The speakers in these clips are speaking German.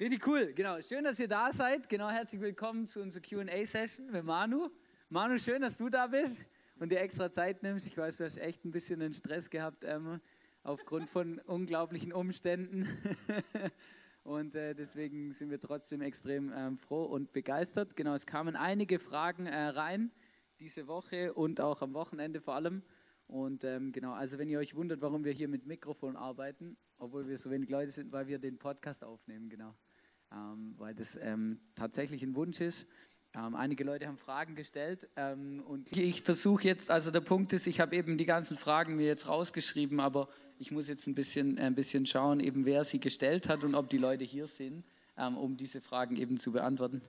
Richtig cool, genau. Schön, dass ihr da seid. Genau, herzlich willkommen zu unserer QA-Session mit Manu. Manu, schön, dass du da bist und dir extra Zeit nimmst. Ich weiß, du hast echt ein bisschen den Stress gehabt ähm, aufgrund von unglaublichen Umständen. und äh, deswegen sind wir trotzdem extrem ähm, froh und begeistert. Genau, es kamen einige Fragen äh, rein diese Woche und auch am Wochenende vor allem. Und ähm, genau, also wenn ihr euch wundert, warum wir hier mit Mikrofon arbeiten, obwohl wir so wenig Leute sind, weil wir den Podcast aufnehmen, genau ähm, weil das ähm, tatsächlich ein Wunsch ist. Ähm, einige Leute haben Fragen gestellt ähm, und ich versuche jetzt, also der Punkt ist, ich habe eben die ganzen Fragen mir jetzt rausgeschrieben, aber ich muss jetzt ein bisschen, ein bisschen schauen, eben wer sie gestellt hat und ob die Leute hier sind, ähm, um diese Fragen eben zu beantworten.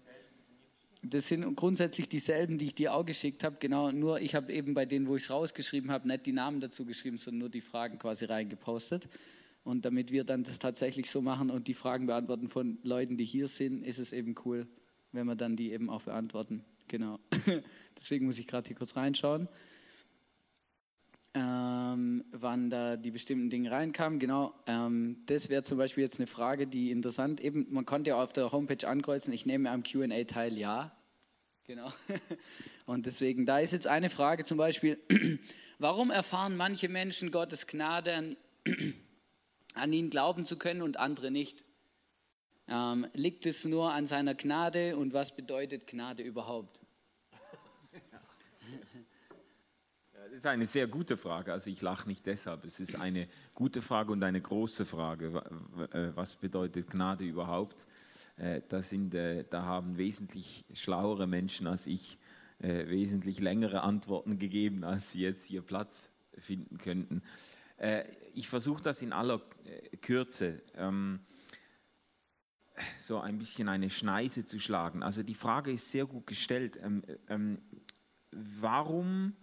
Das sind grundsätzlich dieselben, die ich dir auch geschickt habe. Genau, nur ich habe eben bei denen, wo ich es rausgeschrieben habe, nicht die Namen dazu geschrieben, sondern nur die Fragen quasi reingepostet. Und damit wir dann das tatsächlich so machen und die Fragen beantworten von Leuten, die hier sind, ist es eben cool, wenn wir dann die eben auch beantworten. Genau. Deswegen muss ich gerade hier kurz reinschauen, ähm, wann da die bestimmten Dinge reinkamen. Genau, ähm, das wäre zum Beispiel jetzt eine Frage, die interessant. Eben, man konnte ja auf der Homepage ankreuzen, ich nehme am Q&A teil, ja. Genau. Und deswegen, da ist jetzt eine Frage zum Beispiel, warum erfahren manche Menschen Gottes Gnade an an ihn glauben zu können und andere nicht? Ähm, liegt es nur an seiner Gnade und was bedeutet Gnade überhaupt? Das ist eine sehr gute Frage. Also ich lache nicht deshalb. Es ist eine gute Frage und eine große Frage. Äh, was bedeutet Gnade überhaupt? Äh, da, sind, äh, da haben wesentlich schlauere Menschen als ich wesentlich längere Antworten gegeben, als sie jetzt hier Platz finden könnten. Ich versuche das in aller Kürze ähm, so ein bisschen eine Schneise zu schlagen. Also die Frage ist sehr gut gestellt. Ähm, ähm, warum,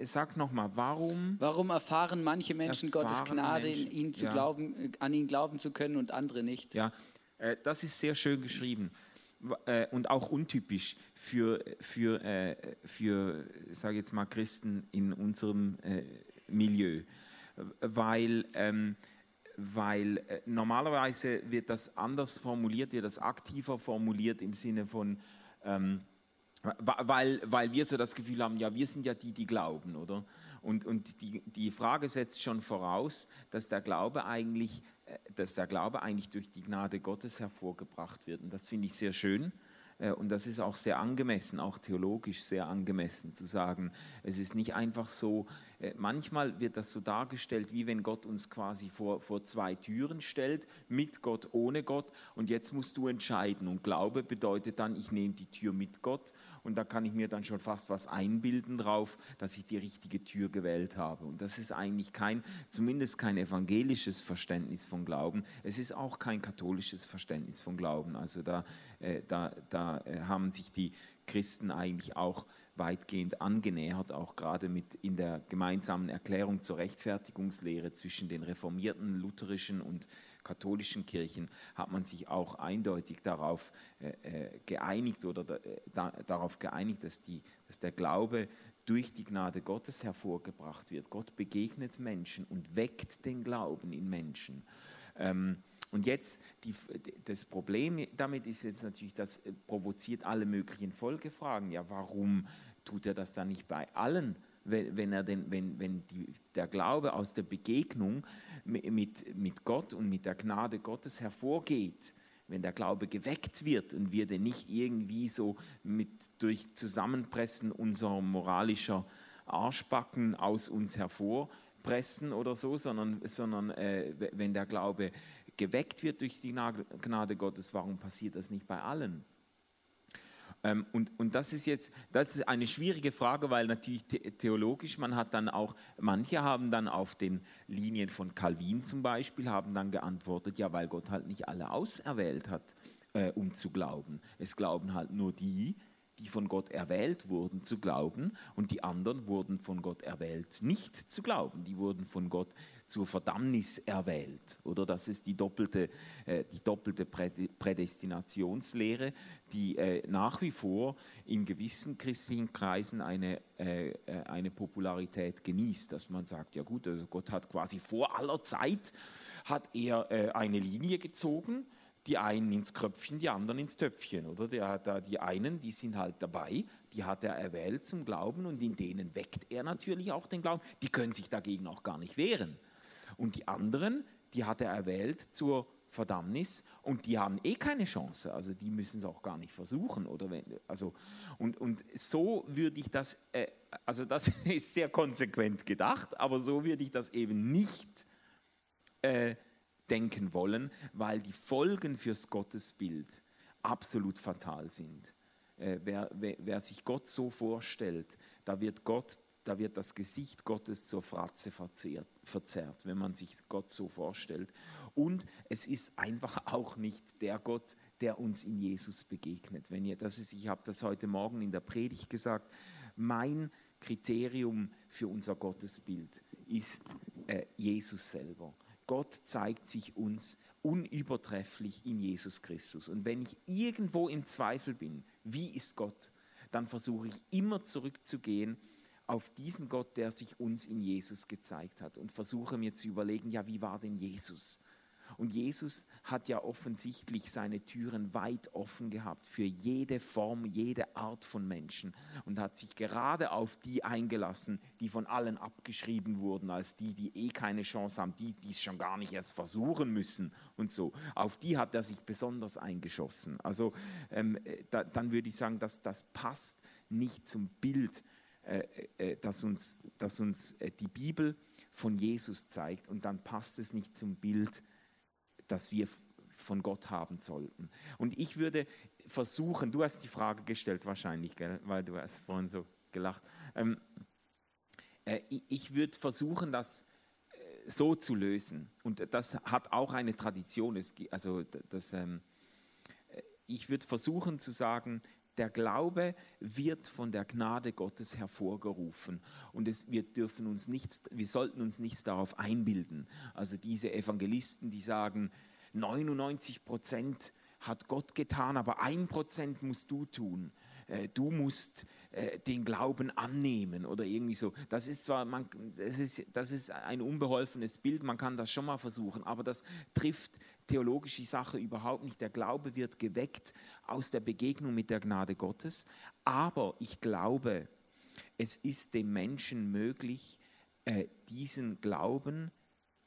sag nochmal, warum? Warum erfahren manche Menschen erfahren Gottes Gnade, Menschen, in ihn zu ja. glauben, an ihn glauben zu können und andere nicht? Ja, äh, das ist sehr schön geschrieben äh, und auch untypisch für, für, äh, für sage jetzt mal, Christen in unserem äh, Milieu weil, ähm, weil äh, normalerweise wird das anders formuliert, wird das aktiver formuliert im Sinne von, ähm, weil, weil wir so das Gefühl haben, ja, wir sind ja die, die glauben, oder? Und, und die, die Frage setzt schon voraus, dass der Glaube eigentlich äh, dass der Glaube eigentlich durch die Gnade Gottes hervorgebracht wird. Und das finde ich sehr schön. Äh, und das ist auch sehr angemessen, auch theologisch sehr angemessen zu sagen. Es ist nicht einfach so, äh, manchmal wird das so dargestellt, wie wenn Gott uns quasi vor, vor zwei Türen stellt, mit Gott, ohne Gott. Und jetzt musst du entscheiden. Und Glaube bedeutet dann, ich nehme die Tür mit Gott und da kann ich mir dann schon fast was einbilden drauf, dass ich die richtige Tür gewählt habe. Und das ist eigentlich kein, zumindest kein evangelisches Verständnis von Glauben. Es ist auch kein katholisches Verständnis von Glauben. Also da, äh, da, da äh, haben sich die Christen eigentlich auch weitgehend angenähert, auch gerade mit in der gemeinsamen Erklärung zur Rechtfertigungslehre zwischen den reformierten lutherischen und katholischen Kirchen hat man sich auch eindeutig darauf äh, äh geeinigt oder äh, da, darauf geeinigt, dass, die, dass der Glaube durch die Gnade Gottes hervorgebracht wird. Gott begegnet Menschen und weckt den Glauben in Menschen. Ähm, und jetzt, die, das Problem damit ist jetzt natürlich, das provoziert alle möglichen Folgefragen. Ja, warum tut er das dann nicht bei allen? Wenn, er denn, wenn, wenn die, der Glaube aus der Begegnung mit, mit Gott und mit der Gnade Gottes hervorgeht, wenn der Glaube geweckt wird und wir den nicht irgendwie so mit durch Zusammenpressen unserer moralischer Arschbacken aus uns hervorpressen oder so, sondern, sondern äh, wenn der Glaube geweckt wird durch die Gnade Gottes, warum passiert das nicht bei allen? Ähm, und, und das ist jetzt, das ist eine schwierige Frage, weil natürlich theologisch, man hat dann auch, manche haben dann auf den Linien von Calvin zum Beispiel, haben dann geantwortet, ja, weil Gott halt nicht alle auserwählt hat, äh, um zu glauben. Es glauben halt nur die, die von Gott erwählt wurden zu glauben und die anderen wurden von Gott erwählt nicht zu glauben. Die wurden von Gott zur Verdammnis erwählt. Oder das ist die doppelte, äh, die doppelte Prädestinationslehre, die äh, nach wie vor in gewissen christlichen Kreisen eine, äh, äh, eine Popularität genießt, dass man sagt, ja gut, also Gott hat quasi vor aller Zeit hat er äh, eine Linie gezogen, die einen ins Kröpfchen, die anderen ins Töpfchen, oder? Der, da, die einen, die sind halt dabei, die hat er erwählt zum Glauben und in denen weckt er natürlich auch den Glauben. Die können sich dagegen auch gar nicht wehren. Und die anderen, die hat er erwählt zur Verdammnis und die haben eh keine Chance, also die müssen es auch gar nicht versuchen. Oder wenn, also, und, und so würde ich das, äh, also das ist sehr konsequent gedacht, aber so würde ich das eben nicht äh, denken wollen, weil die Folgen fürs Gottesbild absolut fatal sind. Äh, wer, wer, wer, sich Gott so vorstellt, da wird Gott, da wird das Gesicht Gottes zur Fratze verzerrt, verzerrt, wenn man sich Gott so vorstellt. Und es ist einfach auch nicht der Gott, der uns in Jesus begegnet. Wenn ihr, das ist, ich habe das heute Morgen in der Predigt gesagt, mein Kriterium für unser Gottesbild ist äh, Jesus selber. Gott zeigt sich uns unübertrefflich in Jesus Christus. Und wenn ich irgendwo im Zweifel bin, wie ist Gott, dann versuche ich immer zurückzugehen auf diesen Gott, der sich uns in Jesus gezeigt hat und versuche mir zu überlegen, ja, wie war denn Jesus? Und Jesus hat ja offensichtlich seine Türen weit offen gehabt für jede Form, jede Art von Menschen und hat sich gerade auf die eingelassen, die von allen abgeschrieben wurden, als die, die eh keine Chance haben, die, die es schon gar nicht erst versuchen müssen und so. Auf die hat er sich besonders eingeschossen. Also ähm, da, dann würde ich sagen, dass das passt nicht zum Bild, äh, äh, das uns, das uns äh, die Bibel von Jesus zeigt und dann passt es nicht zum Bild, das wir von Gott haben sollten. Und ich würde versuchen, du hast die Frage gestellt wahrscheinlich, gell? weil du hast vorhin so gelacht. Ähm, äh, ich würde versuchen, das so zu lösen. Und das hat auch eine Tradition. Es, also das, ähm, äh, ich würde versuchen zu sagen, der Glaube wird von der Gnade Gottes hervorgerufen und es, wir dürfen uns nichts, wir sollten uns nichts darauf einbilden. Also diese Evangelisten, die sagen, 99 Prozent hat Gott getan, aber ein Prozent musst du tun. Äh, du musst äh, den Glauben annehmen oder irgendwie so. Das ist zwar, man, das ist, das ist ein unbeholfenes Bild, man kann das schon mal versuchen, aber das trifft theologische Sache überhaupt nicht. Der Glaube wird geweckt aus der Begegnung mit der Gnade Gottes, aber ich glaube, es ist dem Menschen möglich, äh, diesen Glauben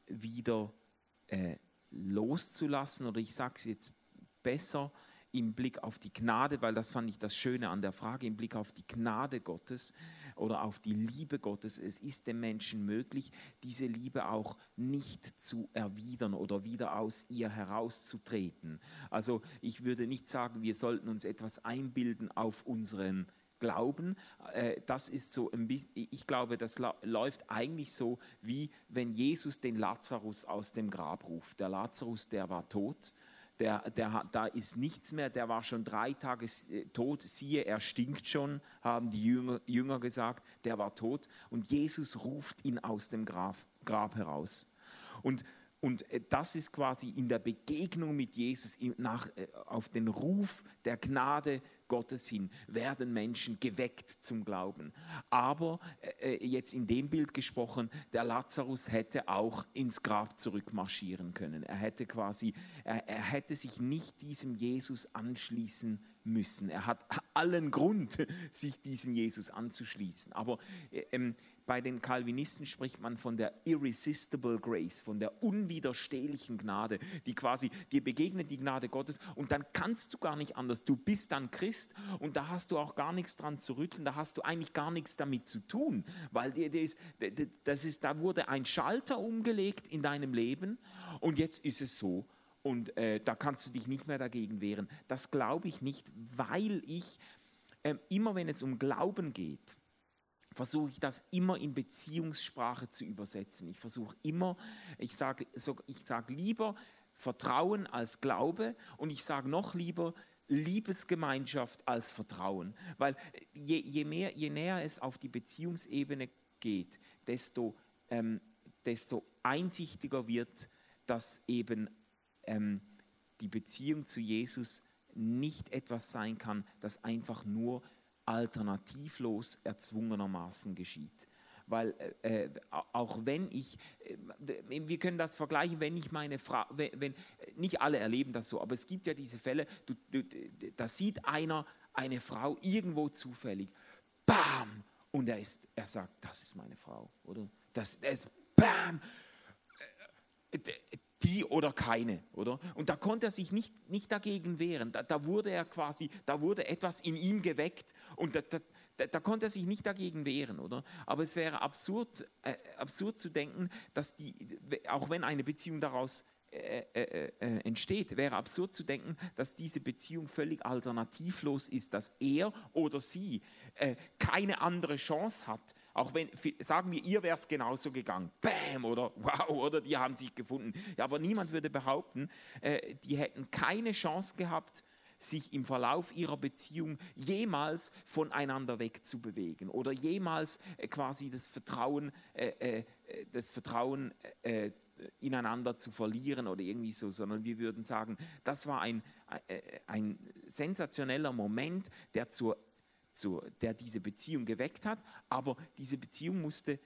wieder loszulassen oder ich sage es jetzt besser, im Blick auf die Gnade, weil das fand ich das Schöne an der Frage, im Blick auf die Gnade Gottes oder auf die Liebe Gottes. Es ist dem Menschen möglich, diese Liebe auch nicht zu erwidern oder wieder aus ihr herauszutreten. Also ich würde nicht sagen, wir sollten uns etwas einbilden auf unseren Glauben, äh, das ist so ein bisschen, ich glaube, das läuft eigentlich so, wie wenn Jesus den Lazarus aus dem Grab ruft. Der Lazarus, der war tot der, der, da ist nichts mehr, der war schon drei Tage äh, tot, siehe, er stinkt schon, haben die Jünger, Jünger gesagt, der war tot. Und Jesus ruft ihn aus dem Grab, Grab heraus. Und, und äh, das ist quasi in der Begegnung mit Jesus, nach, äh, auf den Ruf der Gnade Gottes hin werden Menschen geweckt zum Glauben. Aber äh, äh, jetzt in dem Bild gesprochen, der Lazarus hätte auch ins Grab zurückmarschieren können. Er hätte quasi, er, er hätte sich nicht diesem Jesus anschließen müssen. Er hat allen Grund, sich diesem Jesus anzuschließen. Aber äh, ähm, bei den Calvinisten spricht man von der irresistible grace, von der unwiderstehlichen Gnade, die quasi dir begegnet, die Gnade Gottes, und dann kannst du gar nicht anders. Du bist dann Christ und da hast du auch gar nichts dran zu rütteln, da hast du eigentlich gar nichts damit zu tun, weil das, das ist, da wurde ein Schalter umgelegt in deinem Leben und jetzt ist es so. Und äh, da kannst du dich nicht mehr dagegen wehren. Das glaube ich nicht, weil ich äh, immer, wenn es um Glauben geht, versuche ich das immer in Beziehungssprache zu übersetzen. Ich versuche immer, ich sage ich sag lieber Vertrauen als Glaube und ich sage noch lieber Liebesgemeinschaft als Vertrauen. Weil je, je, mehr, je näher es auf die Beziehungsebene geht, desto, ähm, desto einsichtiger wird, dass eben ähm, die Beziehung zu Jesus nicht etwas sein kann, das einfach nur alternativlos erzwungenermaßen geschieht. Weil äh, äh auch wenn ich, äh, wir können das vergleichen, wenn ich meine Frau, wenn, wenn nicht alle erleben das so, aber es gibt ja diese Fälle, du, du, da sieht einer eine Frau irgendwo zufällig, bam, und er, ist, er sagt, das ist meine Frau, oder? Das, das bam, äh, die oder keine, oder? Und da konnte er sich nicht, nicht dagegen wehren. Da, da wurde er quasi, da wurde etwas in ihm geweckt und da, da, da konnte er sich nicht dagegen wehren, oder? Aber es wäre absurd, äh, absurd zu denken, dass die, auch wenn eine Beziehung daraus äh, äh, äh, entsteht, wäre absurd zu denken, dass diese Beziehung völlig alternativlos ist, dass er oder sie äh, keine andere Chance hat, auch wenn, sagen wir, ihr wäre es genauso gegangen. Bam, oder wow, oder die haben sich gefunden. Ja, aber niemand würde behaupten, äh, die hätten keine Chance gehabt, sich im Verlauf ihrer Beziehung jemals voneinander wegzubewegen oder jemals äh, quasi das Vertrauen, äh, äh, das Vertrauen äh, ineinander zu verlieren oder irgendwie so, sondern wir würden sagen, das war ein, äh, ein sensationeller Moment, der zur zu, der diese Beziehung geweckt hat, aber diese Beziehung musste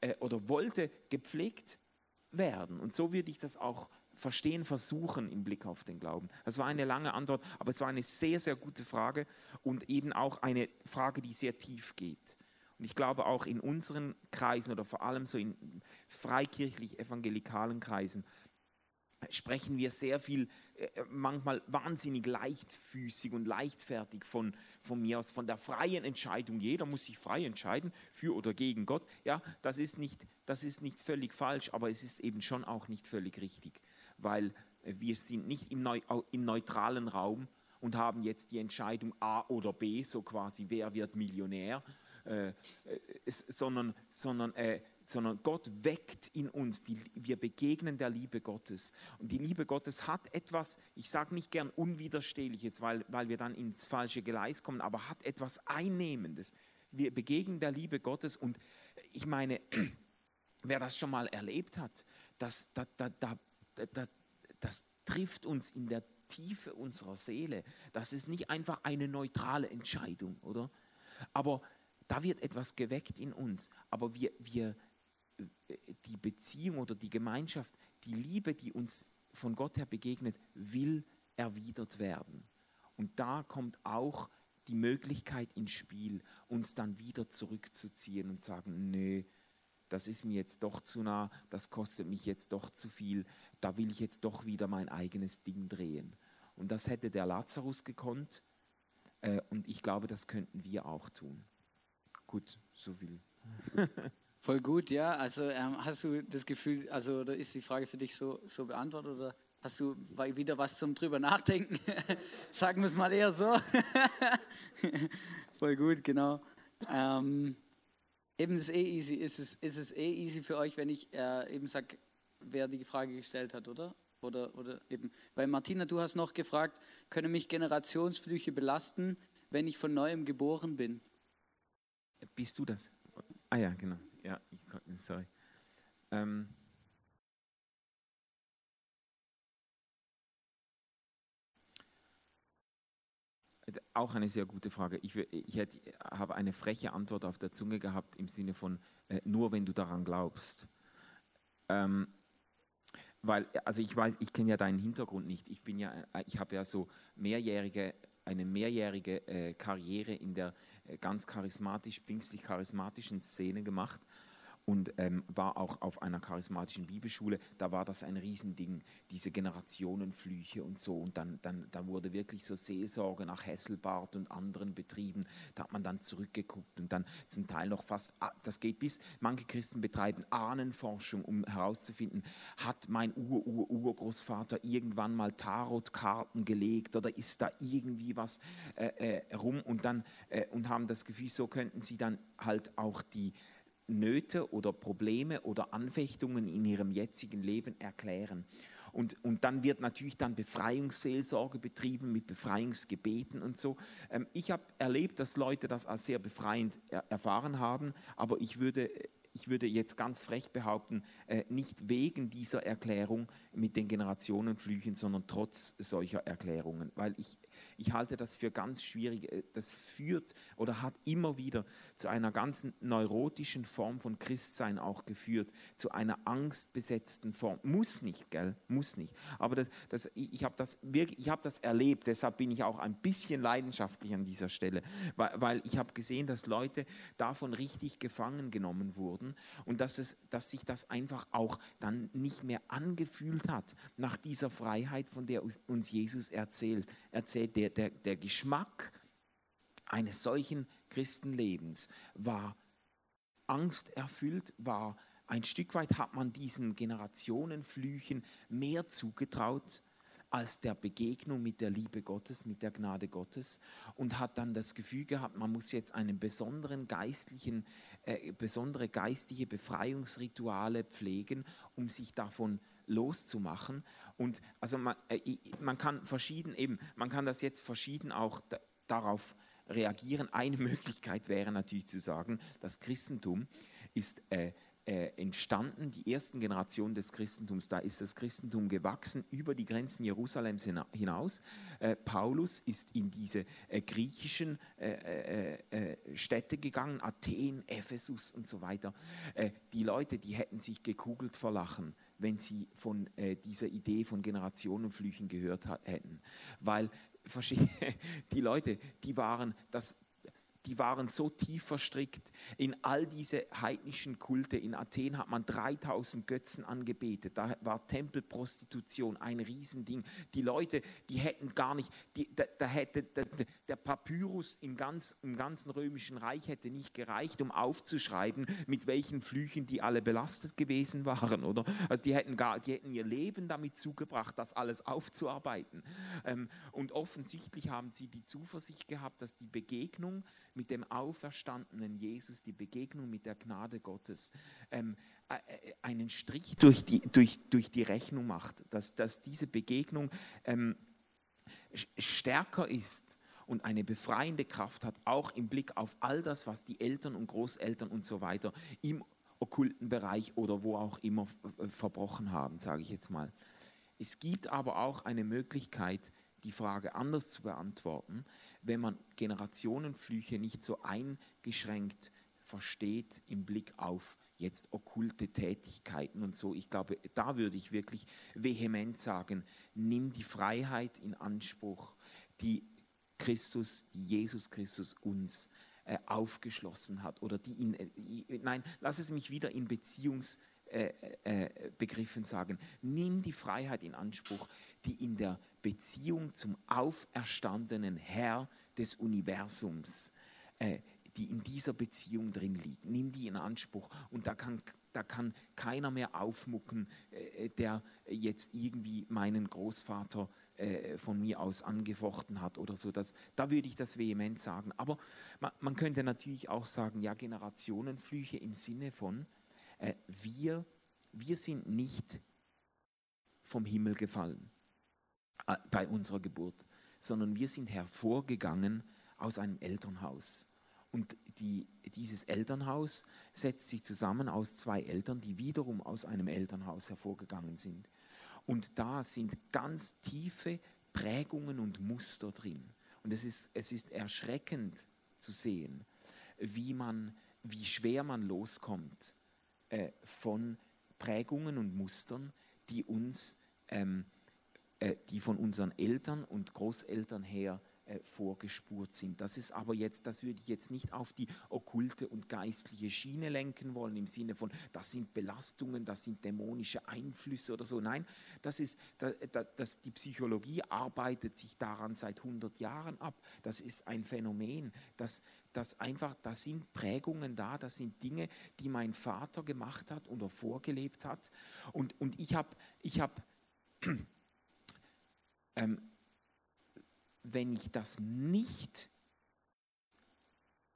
äh, oder wollte gepflegt werden. Und so würde ich das auch verstehen, versuchen im Blick auf den Glauben. Das war eine lange Antwort, aber es war eine sehr, sehr gute Frage und eben auch eine Frage, die sehr tief geht. Und ich glaube auch in unseren Kreisen oder vor allem so in freikirchlich-evangelikalen Kreisen sprechen wir sehr viel, äh, manchmal wahnsinnig leichtfüßig und leichtfertig von, von mir aus, von der freien Entscheidung. Jeder muss sich frei entscheiden, für oder gegen Gott. Ja, das ist nicht, das ist nicht völlig falsch, aber es ist eben schon auch nicht völlig richtig, weil wir sind nicht im, Neu, im neutralen Raum und haben jetzt die Entscheidung A oder B, so quasi, wer wird Millionär, äh, sondern, sondern äh, sondern Gott weckt in uns, die, wir begegnen der Liebe Gottes. Und die Liebe Gottes hat etwas, ich sage nicht gern Unwiderstehliches, weil, weil wir dann ins falsche Gleis kommen, aber hat etwas Einnehmendes. Wir begegnen der Liebe Gottes und ich meine, wer das schon mal erlebt hat, das, das, das, das, das trifft uns in der Tiefe unserer Seele. Das ist nicht einfach eine neutrale Entscheidung, oder? Aber da wird etwas geweckt in uns, aber wir, wir, die Beziehung oder die Gemeinschaft, die Liebe, die uns von Gott her begegnet, will erwidert werden. Und da kommt auch die Möglichkeit ins Spiel, uns dann wieder zurückzuziehen und sagen, nö, das ist mir jetzt doch zu nah, das kostet mich jetzt doch zu viel, da will ich jetzt doch wieder mein eigenes Ding drehen. Und das hätte der Lazarus gekonnt äh, und ich glaube, das könnten wir auch tun. Gut, so viel. Voll gut, ja. Also ähm, hast du das Gefühl, also oder ist die Frage für dich so, so beantwortet oder hast du wieder was zum drüber nachdenken? Sagen wir es mal eher so. Voll gut, genau. Ähm, eben ist eh easy. Ist es, ist es eh easy für euch, wenn ich äh, eben sage, wer die Frage gestellt hat, oder? Oder, oder eben, weil Martina, du hast noch gefragt, können mich Generationsflüche belasten, wenn ich von neuem geboren bin? Bist du das? Ah ja, genau. Ja, sorry. Ähm, auch eine sehr gute Frage. Ich, ich hätte, habe eine freche Antwort auf der Zunge gehabt im Sinne von äh, nur wenn du daran glaubst. Ähm, weil, also ich weiß, ich kenne ja deinen Hintergrund nicht. Ich bin ja, äh, ich habe ja so mehrjährige, eine mehrjährige äh, Karriere in der äh, ganz charismatisch, pfingstlich charismatischen Szene gemacht und ähm, war auch auf einer charismatischen Bibelschule. Da war das ein Riesending, diese Generationenflüche und so. Und dann, dann, dann wurde wirklich so Seelsorge nach Hesselbart und anderen betrieben. Da hat man dann zurückgeguckt und dann zum Teil noch fast, ah, das geht bis, manche Christen betreiben Ahnenforschung, um herauszufinden, hat mein Ur-Ur-Urgroßvater irgendwann mal Tarotkarten gelegt oder ist da irgendwie was äh, äh, rum und dann äh, und haben das Gefühl, so könnten sie dann halt auch die Nöte oder Probleme oder Anfechtungen in ihrem jetzigen Leben erklären. Und, und dann wird natürlich dann Befreiungsseelsorge betrieben mit Befreiungsgebeten und so. Ähm, ich habe erlebt, dass Leute das als sehr befreiend er erfahren haben, aber ich würde ich würde jetzt ganz frech behaupten, äh, nicht wegen dieser Erklärung mit den Generationenflüchen, sondern trotz solcher Erklärungen, weil ich ich halte das für ganz schwierig. Äh, das führt oder hat immer wieder zu einer ganz neurotischen Form von Christsein auch geführt, zu einer angstbesetzten Form. Muss nicht, gell? Muss nicht. Aber das, das, ich habe das, hab das erlebt, deshalb bin ich auch ein bisschen leidenschaftlich an dieser Stelle, weil, weil ich habe gesehen, dass Leute davon richtig gefangen genommen wurden und dass, es, dass sich das einfach auch dann nicht mehr angefühlt hat nach dieser Freiheit, von der uns Jesus erzählt, erzählt der der, der Geschmack eines solchen Christenlebens war angsterfüllt, war ein Stück weit hat man diesen Generationenflüchen mehr zugetraut als der Begegnung mit der Liebe Gottes, mit der Gnade Gottes und hat dann das Gefühl gehabt, man muss jetzt einen besonderen geistlichen, äh, besondere geistige Befreiungsrituale pflegen, um sich davon loszumachen. Und also man, äh, man kann verschieden eben, man kann das jetzt verschieden auch darauf reagieren. Eine Möglichkeit wäre natürlich zu sagen, das Christentum ist äh, äh, entstanden, die ersten Generationen des Christentums, da ist das Christentum gewachsen über die Grenzen Jerusalems hinaus. Äh, Paulus ist in diese äh, griechischen äh, Städte gegangen, Athen, Ephesus und so weiter. die Leute, die hätten sich gekugelt vor Lachen wenn sie von äh, dieser Idee von Generationenflüchen gehört hätten. Weil die Leute, die waren, das die waren so tief verstrickt in all diese heidnischen Kulte. In Athen hat man 3000 Götzen angebetet. Da war Tempelprostitution ein Riesending. Die Leute, die hätten gar nicht, die, da, da, hätte da, der Papyrus im, ganz, im ganzen römischen Reich hätte nicht gereicht, um aufzuschreiben, mit welchen Flüchen die alle belastet gewesen waren, oder? Also die hätten gar, die hätten ihr Leben damit zugebracht, das alles aufzuarbeiten. Ähm, und offensichtlich haben sie die Zuversicht gehabt, dass die Begegnung mit dem auferstandenen Jesus, die Begegnung mit der Gnade Gottes, ähm, äh, äh, einen Strich durch die, durch, durch die Rechnung macht, dass, dass diese Begegnung ähm, stärker ist und eine befreiende Kraft hat, auch im Blick auf all das, was die Eltern und Großeltern und so weiter im okkulten Bereich oder wo auch immer verbrochen haben, sage ich jetzt mal. Es gibt aber auch eine Möglichkeit, die Frage anders zu beantworten, wenn man Generationenflüche nicht so eingeschränkt versteht im Blick auf jetzt okkulte Tätigkeiten und so. Ich glaube, da würde ich wirklich vehement sagen, nimm die Freiheit in Anspruch, die Christus, die Jesus Christus uns äh, aufgeschlossen hat oder die in, äh, nein, lass es mich wieder in Beziehungsbegriffen äh, sagen. Nimm die Freiheit in Anspruch, die in der Beziehung zum auferstandenen Herr des Universums, äh, die in dieser Beziehung drin liegt. Nimm die in Anspruch und da kann, da kann keiner mehr aufmucken, äh, der jetzt irgendwie meinen Großvater äh, von mir aus angefochten hat oder so. Das, da würde ich das vehement sagen. Aber man, man könnte natürlich auch sagen, ja, Generationenflüche im Sinne von, äh, wir, wir sind nicht vom Himmel gefallen bei unserer Geburt, sondern wir sind hervorgegangen aus einem Elternhaus. Und die, dieses Elternhaus setzt sich zusammen aus zwei Eltern, die wiederum aus einem Elternhaus hervorgegangen sind. Und da sind ganz tiefe Prägungen und Muster drin. Und es ist, es ist erschreckend zu sehen, wie, man, wie schwer man loskommt äh, von Prägungen und Mustern, die uns ähm, äh, die von unseren Eltern und Großeltern her äh, vorgespurt sind. Das ist aber jetzt, das würde ich jetzt nicht auf die okkulte und geistliche Schiene lenken wollen, im Sinne von, das sind Belastungen, das sind dämonische Einflüsse oder so. Nein, das ist, das, das, die Psychologie arbeitet sich daran seit 100 Jahren ab. Das ist ein Phänomen, das, das einfach, da sind Prägungen da, das sind Dinge, die mein Vater gemacht hat oder vorgelebt hat. Und, und ich habe, ich habe, ähm, wenn ich das nicht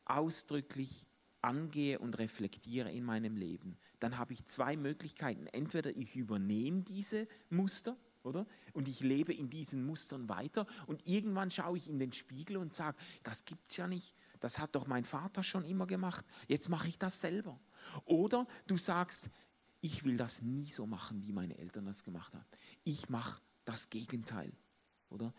ausdrücklich angehe und reflektiere in meinem Leben, dann habe ich zwei Möglichkeiten. Entweder ich übernehme diese Muster, oder? Und ich lebe in diesen Mustern weiter und irgendwann schaue ich in den Spiegel und sage, das gibt es ja nicht, das hat doch mein Vater schon immer gemacht, jetzt mache ich das selber. Oder du sagst, ich will das nie so machen, wie meine Eltern das gemacht haben. Ich mache das Gegenteil, oder?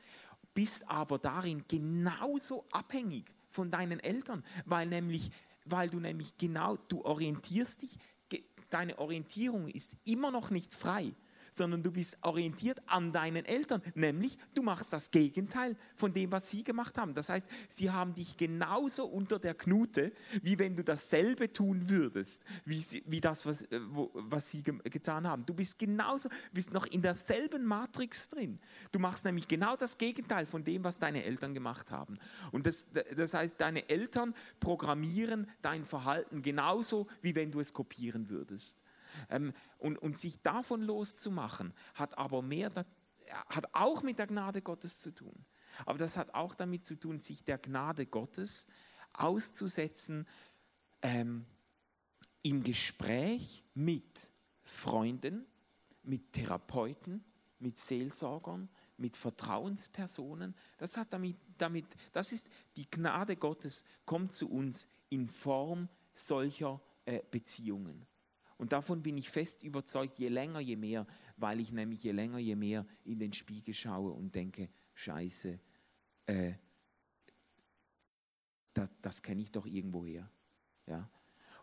Bist aber darin genauso abhängig von deinen Eltern, weil nämlich, weil du nämlich genau, du orientierst dich, deine Orientierung ist immer noch nicht frei sondern du bist orientiert an deinen Eltern, nämlich du machst das Gegenteil von dem, was sie gemacht haben. Das heißt, sie haben dich genauso unter der Knute, wie wenn du dasselbe tun würdest, wie, sie, wie das, was, äh, wo, was sie ge getan haben. Du bist genauso, bist noch in derselben Matrix drin. Du machst nämlich genau das Gegenteil von dem, was deine Eltern gemacht haben. Und das, das heißt, deine Eltern programmieren dein Verhalten genauso, wie wenn du es kopieren würdest. Ähm, und, und sich davon loszumachen, hat aber mehr, hat auch mit der Gnade Gottes zu tun. Aber das hat auch damit zu tun, sich der Gnade Gottes auszusetzen ähm, im Gespräch mit Freunden, mit Therapeuten, mit Seelsorgern, mit Vertrauenspersonen. Das hat damit, damit, das ist die Gnade Gottes, kommt zu uns in Form solcher äh, Beziehungen. Und davon bin ich fest überzeugt, je länger, je mehr, weil ich nämlich je länger, je mehr in den Spiegel schaue und denke, scheiße, äh, das, das kenne ich doch irgendwoher. Ja?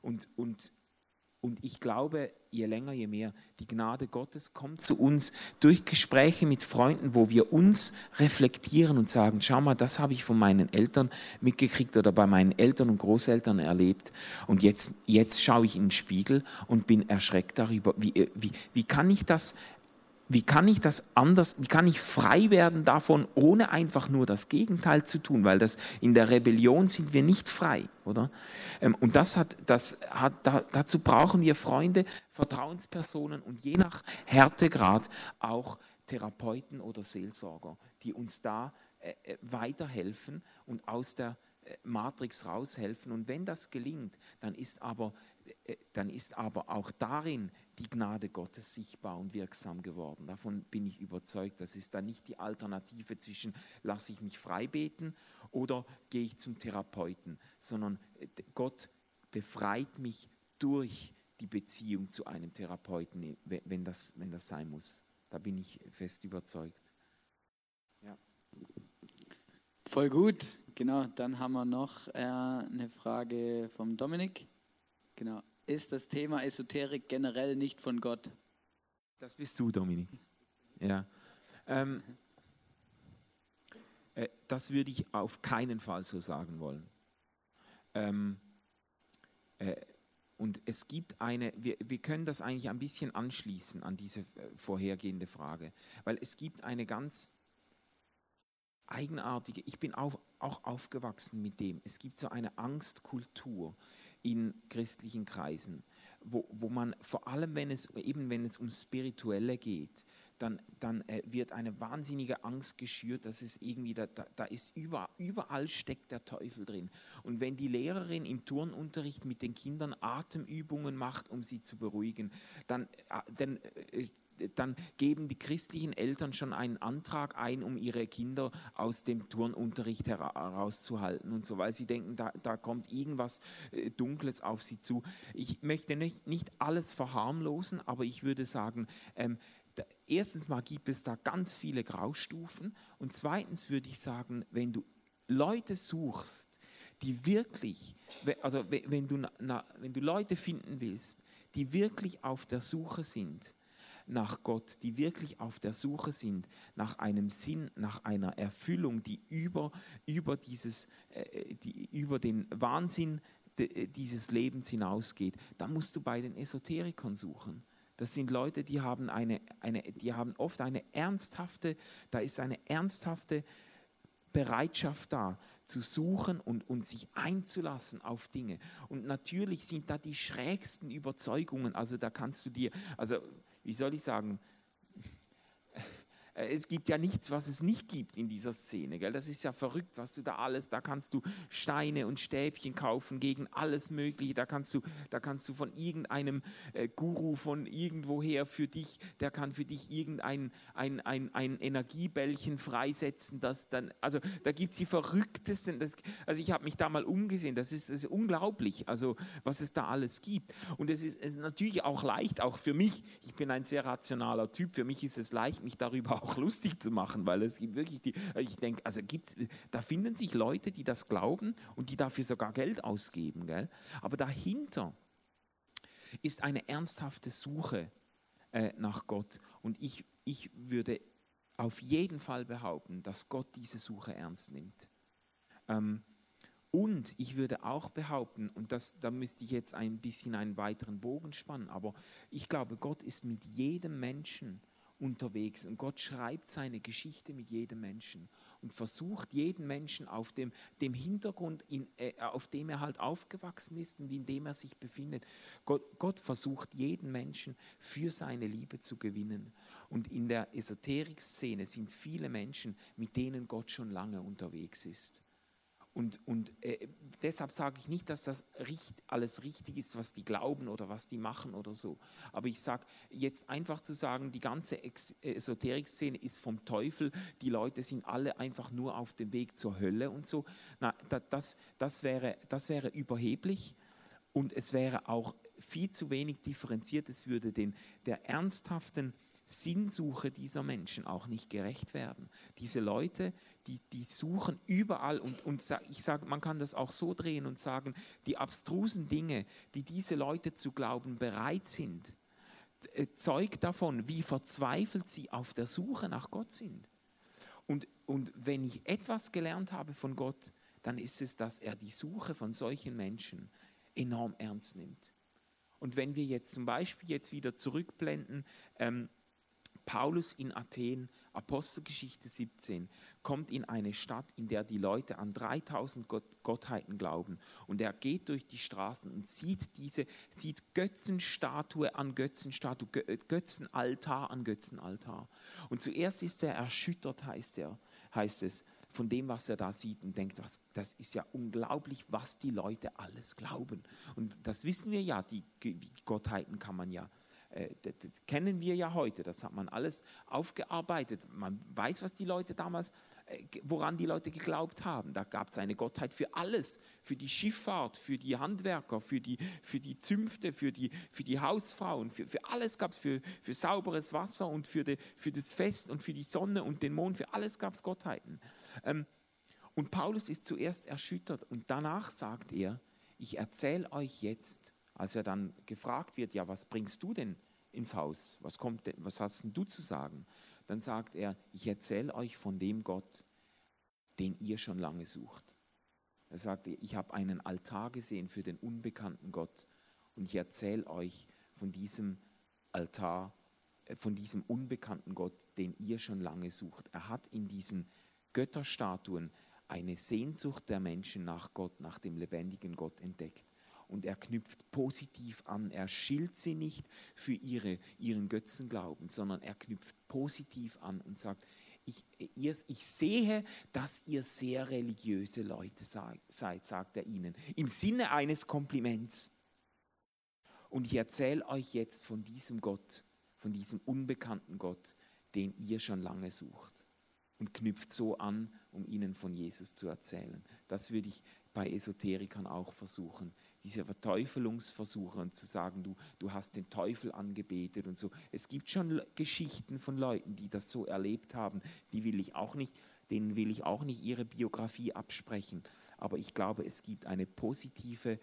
Und, und und ich glaube, je länger, je mehr, die Gnade Gottes kommt zu uns durch Gespräche mit Freunden, wo wir uns reflektieren und sagen, schau mal, das habe ich von meinen Eltern mitgekriegt oder bei meinen Eltern und Großeltern erlebt. Und jetzt, jetzt schaue ich in den Spiegel und bin erschreckt darüber, wie, wie, wie kann ich das wie kann ich das anders, wie kann ich frei werden davon, ohne einfach nur das Gegenteil zu tun, weil das in der Rebellion sind wir nicht frei, oder? Ähm, und das hat, das hat, dazu brauchen wir Freunde, Vertrauenspersonen und je nach Härtegrad auch Therapeuten oder Seelsorger, die uns da äh, äh, weiterhelfen und aus der äh, Matrix raushelfen. Und wenn das gelingt, dann ist aber dann ist aber auch darin die Gnade Gottes sichtbar und wirksam geworden. Davon bin ich überzeugt. Das ist dann nicht die Alternative zwischen lasse ich mich frei beten oder gehe ich zum Therapeuten, sondern äh, Gott befreit mich durch die Beziehung zu einem Therapeuten, wenn das, wenn das sein muss. Da bin ich fest überzeugt. Ja. Voll gut. Genau, dann haben wir noch äh, eine Frage vom Dominik. Genau ist das Thema Esoterik generell nicht von Gott. Das bist du, Dominik. Ja. Ähm, äh, das würde ich auf keinen Fall so sagen wollen. Ähm, äh, und es gibt eine, wir, wir können das eigentlich ein bisschen anschließen an diese äh, vorhergehende Frage, weil es gibt eine ganz eigenartige, ich bin auch, auch aufgewachsen mit dem, es gibt so eine Angstkultur in christlichen Kreisen, wo, wo man vor allem, wenn es eben wenn es um Spirituelle geht, dann, dann äh, wird eine wahnsinnige Angst geschürt, dass es irgendwie, da, da, da ist überall, überall steckt der Teufel drin. Und wenn die Lehrerin im Turnunterricht mit den Kindern Atemübungen macht, um sie zu beruhigen, dann, äh, dann äh, dann geben die christlichen Eltern schon einen Antrag ein, um ihre Kinder aus dem Turnunterricht herauszuhalten und so, weil sie denken, da, da kommt irgendwas äh, Dunkles auf sie zu. Ich möchte nicht, nicht alles verharmlosen, aber ich würde sagen, ähm, da, erstens mal gibt es da ganz viele Graustufen und zweitens würde ich sagen, wenn du Leute suchst, die wirklich, also wenn du, na, wenn du Leute finden willst, die wirklich auf der Suche sind, nach Gott, die wirklich auf der Suche sind nach einem Sinn, nach einer Erfüllung, die über, über, dieses, äh, die, über den Wahnsinn de, dieses Lebens hinausgeht, da musst du bei den Esoterikern suchen. Das sind Leute, die haben, eine, eine, die haben oft eine ernsthafte, da ist eine ernsthafte Bereitschaft da, zu suchen und, und sich einzulassen auf Dinge. Und natürlich sind da die schrägsten Überzeugungen. Also da kannst du dir, also wie soll ich sagen, es gibt ja nichts, was es nicht gibt in dieser Szene. Gell? Das ist ja verrückt, was du da alles, da kannst du Steine und Stäbchen kaufen gegen alles Mögliche. Da kannst du, da kannst du von irgendeinem äh, Guru von irgendwoher für dich, der kann für dich irgendein ein, ein, ein Energiebällchen freisetzen. Das dann, also da gibt es die verrücktesten, das, also ich habe mich da mal umgesehen, das ist, das ist, unglaublich, also was es da alles gibt. Und es ist, es ist natürlich auch leicht, auch für mich, ich bin ein sehr rationaler Typ, für mich ist es leicht, mich darüber auch lustig zu machen, weil es gibt wirklich die, ich denke, also gibt's, da finden sich Leute, die das glauben und die dafür sogar Geld ausgeben, gell? aber dahinter ist eine ernsthafte Suche äh, nach Gott und ich, ich würde auf jeden Fall behaupten, dass Gott diese Suche ernst nimmt. Ähm, und ich würde auch behaupten, und das, da müsste ich jetzt ein bisschen einen weiteren Bogen spannen, aber ich glaube, Gott ist mit jedem Menschen unterwegs und Gott schreibt seine Geschichte mit jedem Menschen und versucht jeden Menschen auf dem, dem Hintergrund, in, äh, auf dem er halt aufgewachsen ist und in dem er sich befindet. Gott, Gott versucht jeden Menschen für seine Liebe zu gewinnen. Und in der Esoterik-Szene sind viele Menschen, mit denen Gott schon lange unterwegs ist. Und, und äh, deshalb sage ich nicht, dass das richt, alles richtig ist, was die glauben oder was die machen oder so. Aber ich sage jetzt einfach zu sagen, die ganze Esoterik-Szene ist vom Teufel, die Leute sind alle einfach nur auf dem Weg zur Hölle und so. Na, das, das, wäre, das wäre überheblich und es wäre auch viel zu wenig differenziert. Es würde den, der ernsthaften Sinnsuche dieser Menschen auch nicht gerecht werden. Diese Leute, die, die suchen überall und, und ich sage, man kann das auch so drehen und sagen, die abstrusen Dinge, die diese Leute zu glauben bereit sind, äh, zeugt davon, wie verzweifelt sie auf der Suche nach Gott sind. Und, und wenn ich etwas gelernt habe von Gott, dann ist es, dass er die Suche von solchen Menschen enorm ernst nimmt. Und wenn wir jetzt zum Beispiel jetzt wieder zurückblenden, ähm, Paulus in Athen, Apostelgeschichte 17, kommt in eine Stadt, in der die Leute an 3000 Gott, Gottheiten glauben. Und er geht durch die Straßen und sieht diese, sieht Götzenstatue an Götzenstatue, Götzenaltar an Götzenaltar. Und zuerst ist er erschüttert, heißt, er, heißt es, von dem, was er da sieht und denkt, das, das ist ja unglaublich, was die Leute alles glauben. Und das wissen wir ja, die, die Gottheiten kann man ja äh, das kennen wir ja heute, das hat man alles aufgearbeitet. Man weiß, was die Leute damals, äh, woran die Leute geglaubt haben. Da gab es eine Gottheit für alles, für die Schifffahrt, für die Handwerker, für die, für die Zünfte, für die, für die Hausfrauen, für, für alles gab es, für, für sauberes Wasser und für, die, für das Fest und für die Sonne und den Mond, für alles gab es Gottheiten. Ähm, und Paulus ist zuerst erschüttert und danach sagt er, ich erzähle euch jetzt, als er dann gefragt wird, ja, was bringst du denn ins Haus? Was, kommt denn, was hast denn du zu sagen? Dann sagt er, ich erzähle euch von dem Gott, den ihr schon lange sucht. Er sagt, ich habe einen Altar gesehen für den unbekannten Gott und ich erzähle euch von diesem Altar, äh, von diesem unbekannten Gott, den ihr schon lange sucht. Er hat in diesen Götterstatuen eine Sehnsucht der Menschen nach Gott, nach dem lebendigen Gott entdeckt und er knüpft positiv an. Er schilt sie nicht für ihre, ihren Götzenglauben, sondern er knüpft positiv an und sagt, ich, ihr, ich sehe, dass ihr sehr religiöse Leute seid, sagt er ihnen, im Sinne eines Kompliments. Und ich erzähle euch jetzt von diesem Gott, von diesem unbekannten Gott, den ihr schon lange sucht. Und knüpft so an, um ihnen von Jesus zu erzählen. Das würde ich bei Esoterikern auch versuchen diese Verteufelungsversuche und zu sagen, du, du hast den Teufel angebetet und so. Es gibt schon Geschichten von Leuten, die das so erlebt haben, die will ich auch nicht, denen will ich auch nicht ihre Biografie absprechen. Aber ich glaube, es gibt eine positive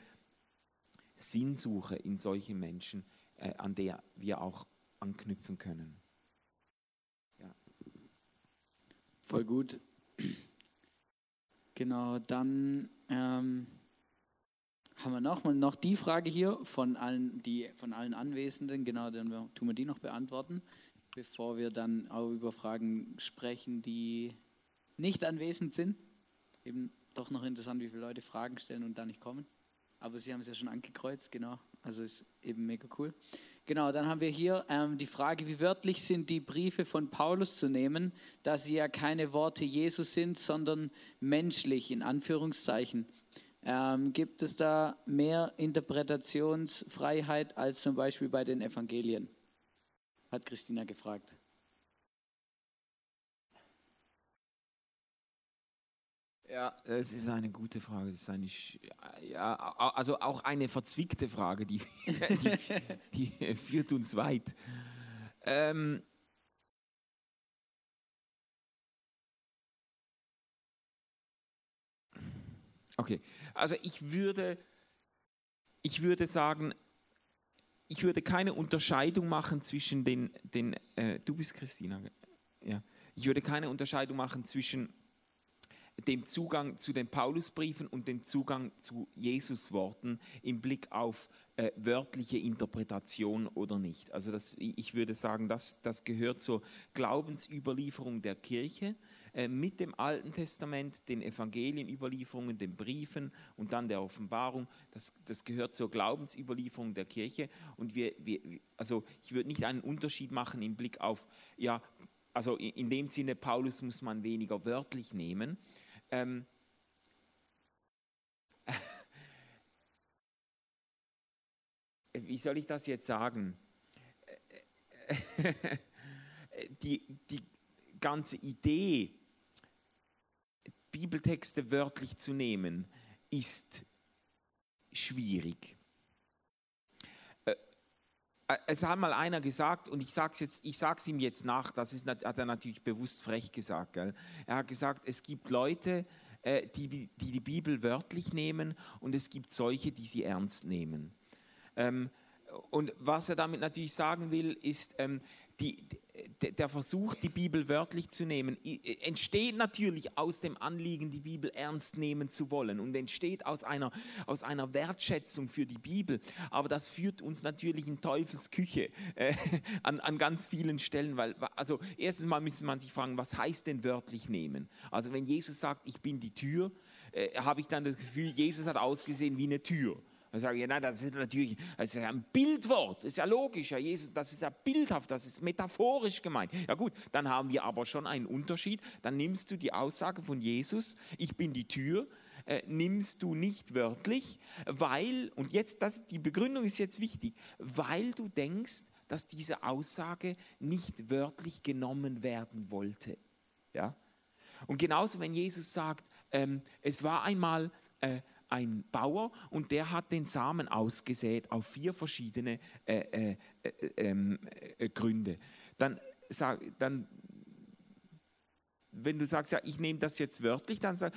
Sinnsuche in solchen Menschen, äh, an der wir auch anknüpfen können. Ja. Voll gut. Genau, dann ähm haben wir noch, noch die Frage hier von allen, die, von allen Anwesenden, genau, dann tun wir die noch beantworten, bevor wir dann auch über Fragen sprechen, die nicht anwesend sind. Eben doch noch interessant, wie viele Leute Fragen stellen und da nicht kommen. aber Sie haben es ja schon angekreuzt, genau. Also ist eben mega cool. Genau, dann haben wir hier ähm, die Frage, wie wörtlich sind die Briefe von Paulus zu nehmen, da sie ja keine Worte Jesus sind, sondern menschlich in Anführungszeichen. Ähm, gibt es da mehr Interpretationsfreiheit als zum Beispiel bei den Evangelien? Hat Christina gefragt. Ja, es ist eine gute Frage. Das ist eine, ja, also auch eine verzwickte Frage, die, die, die führt uns weit. Ähm, okay, also ich würde, ich würde sagen, ich würde keine Unterscheidung machen zwischen den, den äh, du bist Christina, ja, ich würde keine Unterscheidung machen zwischen dem Zugang zu den Paulusbriefen und dem Zugang zu Jesusworten im Blick auf äh, wörtliche Interpretation oder nicht. Also das, ich würde sagen, das, das gehört zur Glaubensüberlieferung der Kirche mit dem Alten Testament, den Evangelienüberlieferungen, den Briefen und dann der Offenbarung. Das, das gehört zur Glaubensüberlieferung der Kirche. Und wir, wir, also ich würde nicht einen Unterschied machen im Blick auf, ja, also in dem Sinne, Paulus muss man weniger wörtlich nehmen, ähm, wie soll ich das jetzt sagen? die, die ganze Idee, Bibeltexte wörtlich zu nehmen, ist schwierig. Äh, es hat mal einer gesagt, und ich sage es ihm jetzt nach, das ist, hat er natürlich bewusst frech gesagt. Gell? Er hat gesagt, es gibt Leute, äh, die, die die Bibel wörtlich nehmen und es gibt solche, die sie ernst nehmen. Ähm, und was er damit natürlich sagen will, ist, ähm, die, der Versuch, die Bibel wörtlich zu nehmen, entsteht natürlich aus dem Anliegen, die Bibel ernst nehmen zu wollen und entsteht aus einer, aus einer Wertschätzung für die Bibel. Aber das führt uns natürlich in Teufels Küche äh, an, an ganz vielen Stellen, weil, also erstens mal müsste man sich fragen, was heißt denn wörtlich nehmen? Also wenn Jesus sagt, ich bin die Tür, äh, habe ich dann das Gefühl, Jesus hat ausgesehen wie eine Tür. Dann sage ich, nein, das ist natürlich das ist ein Bildwort, das ist ja logisch, ja, Jesus, das ist ja bildhaft, das ist metaphorisch gemeint. Ja gut, dann haben wir aber schon einen Unterschied. Dann nimmst du die Aussage von Jesus, ich bin die Tür, äh, nimmst du nicht wörtlich, weil, und jetzt, das, die Begründung ist jetzt wichtig, weil du denkst, dass diese Aussage nicht wörtlich genommen werden wollte. Ja? Und genauso, wenn Jesus sagt, ähm, es war einmal äh, ein Bauer und der hat den Samen ausgesät auf vier verschiedene äh, äh, äh, ähm, äh Gründe. Dann, sag, dann, wenn du sagst, ja, ich nehme das jetzt wörtlich, dann, sag,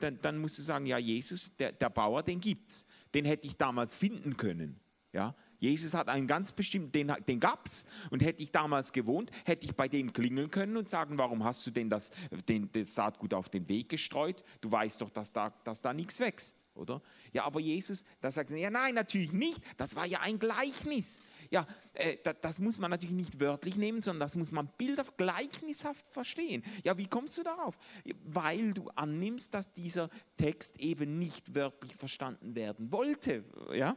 dann, dann musst du sagen, ja, Jesus, der, der Bauer, den gibt's. Den hätte ich damals finden können. Ja, Jesus hat einen ganz bestimmten, den, den gab es. Und hätte ich damals gewohnt, hätte ich bei dem klingeln können und sagen, warum hast du denn das, den, das Saatgut auf den Weg gestreut? Du weißt doch, dass da, dass da nichts wächst, oder? Ja, aber Jesus, da sagt er, ja nein, natürlich nicht. Das war ja ein Gleichnis. Ja, äh, das, das muss man natürlich nicht wörtlich nehmen, sondern das muss man bildhaft, gleichnishaft verstehen. Ja, wie kommst du darauf? Weil du annimmst, dass dieser Text eben nicht wörtlich verstanden werden wollte. Ja?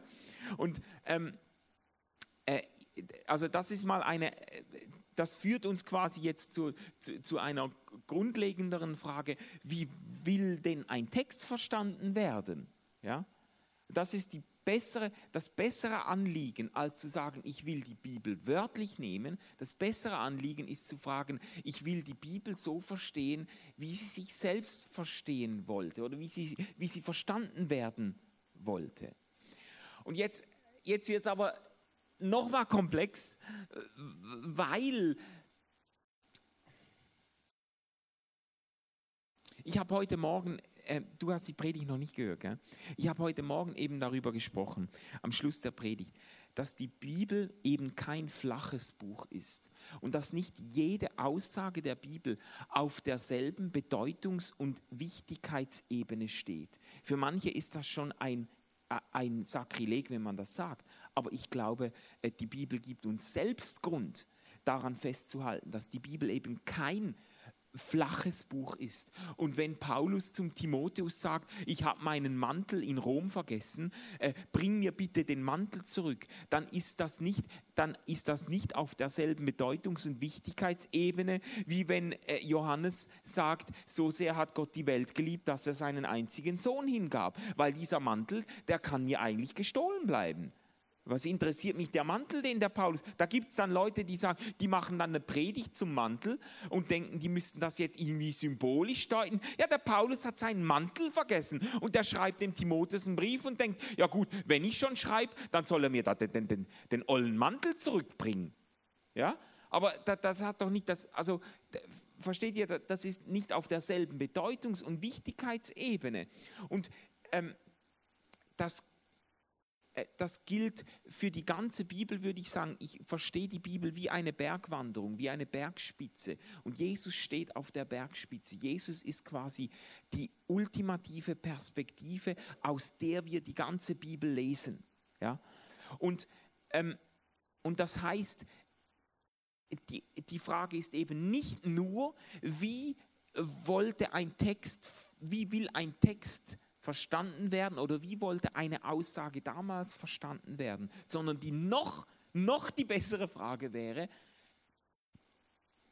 Und ähm, äh, also das ist mal eine, das führt uns quasi jetzt zu, zu, zu einer grundlegenderen Frage, wie will denn ein Text verstanden werden? Ja? Das ist die bessere, das bessere Anliegen, als zu sagen, ich will die Bibel wörtlich nehmen. Das bessere Anliegen ist zu fragen, ich will die Bibel so verstehen, wie sie sich selbst verstehen wollte oder wie sie, wie sie verstanden werden wollte. Und jetzt, jetzt wird es aber nochmal komplex, weil ich habe heute Morgen, äh, du hast die Predigt noch nicht gehört, gell? ich habe heute Morgen eben darüber gesprochen, am Schluss der Predigt, dass die Bibel eben kein flaches Buch ist und dass nicht jede Aussage der Bibel auf derselben Bedeutungs- und Wichtigkeitsebene steht. Für manche ist das schon ein äh, ein Sakrileg, wenn man das sagt. Aber ich glaube, äh, die Bibel gibt uns selbst Grund, daran festzuhalten, dass die Bibel eben kein flaches Buch ist. Und wenn Paulus zum Timotheus sagt, ich habe meinen Mantel in Rom vergessen, äh, bring mir bitte den Mantel zurück, dann ist das nicht, dann ist das nicht auf derselben Bedeutungs- und Wichtigkeitsebene, wie wenn äh, Johannes sagt, so sehr hat Gott die Welt geliebt, dass er seinen einzigen Sohn hingab, weil dieser Mantel, der kann mir eigentlich gestohlen bleiben. Was interessiert mich der Mantel, den der Paulus? Da gibt es dann Leute, die sagen, die machen dann eine Predigt zum Mantel und denken, die müssten das jetzt irgendwie symbolisch deuten. Ja, der Paulus hat seinen Mantel vergessen und der schreibt dem Timotheus einen Brief und denkt, ja gut, wenn ich schon schreibe, dann soll er mir da den, den, den, den ollen Mantel zurückbringen. Ja, aber das, das hat doch nicht das, also versteht ihr, das ist nicht auf derselben Bedeutungs- und Wichtigkeitsebene. Und ähm, das das gilt für die ganze Bibel, würde ich sagen. Ich verstehe die Bibel wie eine Bergwanderung, wie eine Bergspitze. Und Jesus steht auf der Bergspitze. Jesus ist quasi die ultimative Perspektive, aus der wir die ganze Bibel lesen. Ja? Und, ähm, und das heißt, die, die Frage ist eben nicht nur, wie wollte ein Text, wie will ein Text verstanden werden oder wie wollte eine Aussage damals verstanden werden, sondern die noch, noch die bessere Frage wäre,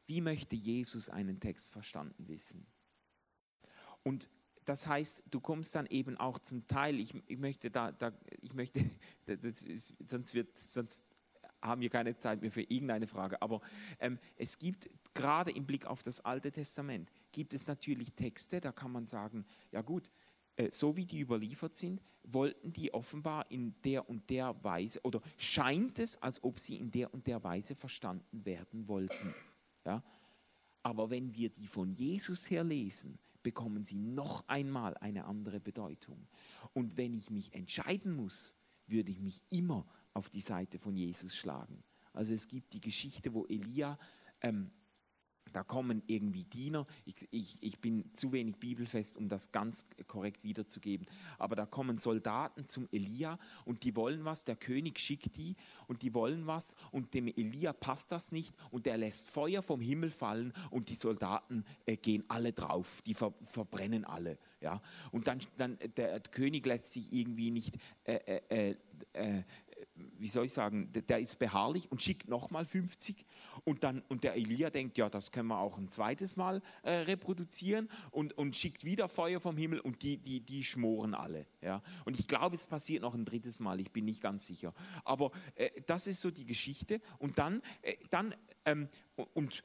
wie möchte Jesus einen Text verstanden wissen? Und das heißt, du kommst dann eben auch zum Teil, ich, ich möchte da, da ich möchte, ist, sonst, wird, sonst haben wir keine Zeit mehr für irgendeine Frage, aber ähm, es gibt gerade im Blick auf das Alte Testament, gibt es natürlich Texte, da kann man sagen, ja gut, so wie die überliefert sind, wollten die offenbar in der und der Weise, oder scheint es, als ob sie in der und der Weise verstanden werden wollten. Ja? Aber wenn wir die von Jesus her lesen, bekommen sie noch einmal eine andere Bedeutung. Und wenn ich mich entscheiden muss, würde ich mich immer auf die Seite von Jesus schlagen. Also es gibt die Geschichte, wo Elia ähm, da kommen irgendwie Diener, ich, ich, ich bin zu wenig bibelfest, um das ganz korrekt wiederzugeben, aber da kommen Soldaten zum Elia und die wollen was, der König schickt die und die wollen was und dem Elia passt das nicht und der lässt Feuer vom Himmel fallen und die Soldaten äh, gehen alle drauf, die ver, verbrennen alle. Ja? Und dann, dann der, König lässt sich irgendwie nicht äh, äh, äh, äh wie soll ich sagen, der ist beharrlich und schickt nochmal 50 und, dann, und der Elia denkt, ja, das können wir auch ein zweites Mal äh, reproduzieren und, und schickt wieder Feuer vom Himmel und die, die, die schmoren alle. Ja? Und ich glaube, es passiert noch ein drittes Mal, ich bin nicht ganz sicher. Aber äh, das ist so die Geschichte und dann, äh, dann ähm, und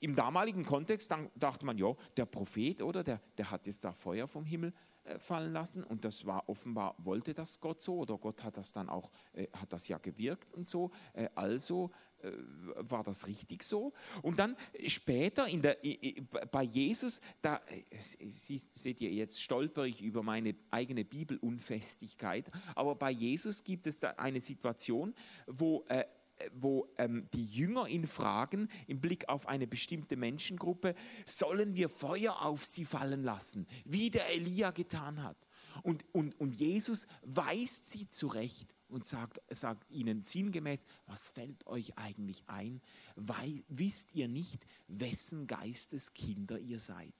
im damaligen Kontext dachte man, ja, der Prophet, oder, der, der hat jetzt da Feuer vom Himmel fallen lassen. Und das war offenbar, wollte das Gott so oder Gott hat das dann auch, äh, hat das ja gewirkt und so, äh, also äh, war das richtig so. Und dann später in der, bei Jesus, da äh, seht ihr, jetzt stolper ich über meine eigene Bibelunfestigkeit, aber bei Jesus gibt es da eine Situation, wo äh, wo ähm, die Jünger ihn fragen, im Blick auf eine bestimmte Menschengruppe, sollen wir Feuer auf sie fallen lassen, wie der Elia getan hat. Und, und, und Jesus weist sie zurecht und sagt, sagt ihnen sinngemäß, was fällt euch eigentlich ein? Weil, wisst ihr nicht, wessen Geistes Kinder ihr seid?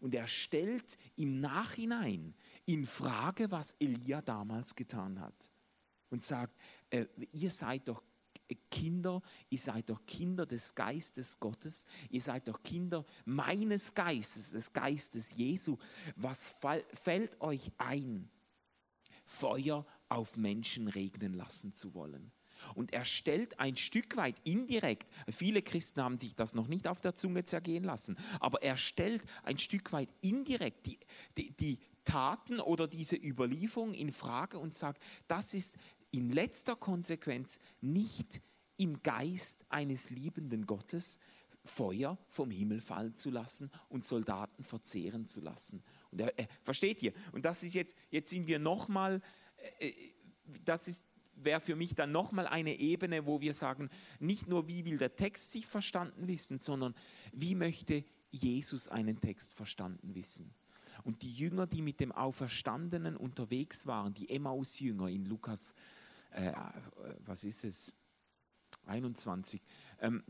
Und er stellt im Nachhinein in Frage, was Elia damals getan hat. Und sagt, äh, ihr seid doch Kinder, ihr seid doch Kinder des Geistes Gottes, ihr seid doch Kinder meines Geistes, des Geistes Jesu. Was fällt euch ein, Feuer auf Menschen regnen lassen zu wollen? Und er stellt ein Stück weit indirekt, viele Christen haben sich das noch nicht auf der Zunge zergehen lassen, aber er stellt ein Stück weit indirekt die, die, die Taten oder diese Überlieferung in Frage und sagt, das ist in letzter Konsequenz nicht im Geist eines liebenden Gottes Feuer vom Himmel fallen zu lassen und Soldaten verzehren zu lassen. Und äh, versteht ihr? Und das ist jetzt, jetzt sind wir nochmal, äh, äh, das ist wäre für mich dann nochmal eine Ebene, wo wir sagen, nicht nur wie will der Text sich verstanden wissen, sondern wie möchte Jesus einen Text verstanden wissen. Und die Jünger, die mit dem Auferstandenen unterwegs waren, die Emmaus-Jünger in Lukas äh, was ist es, 21, ähm,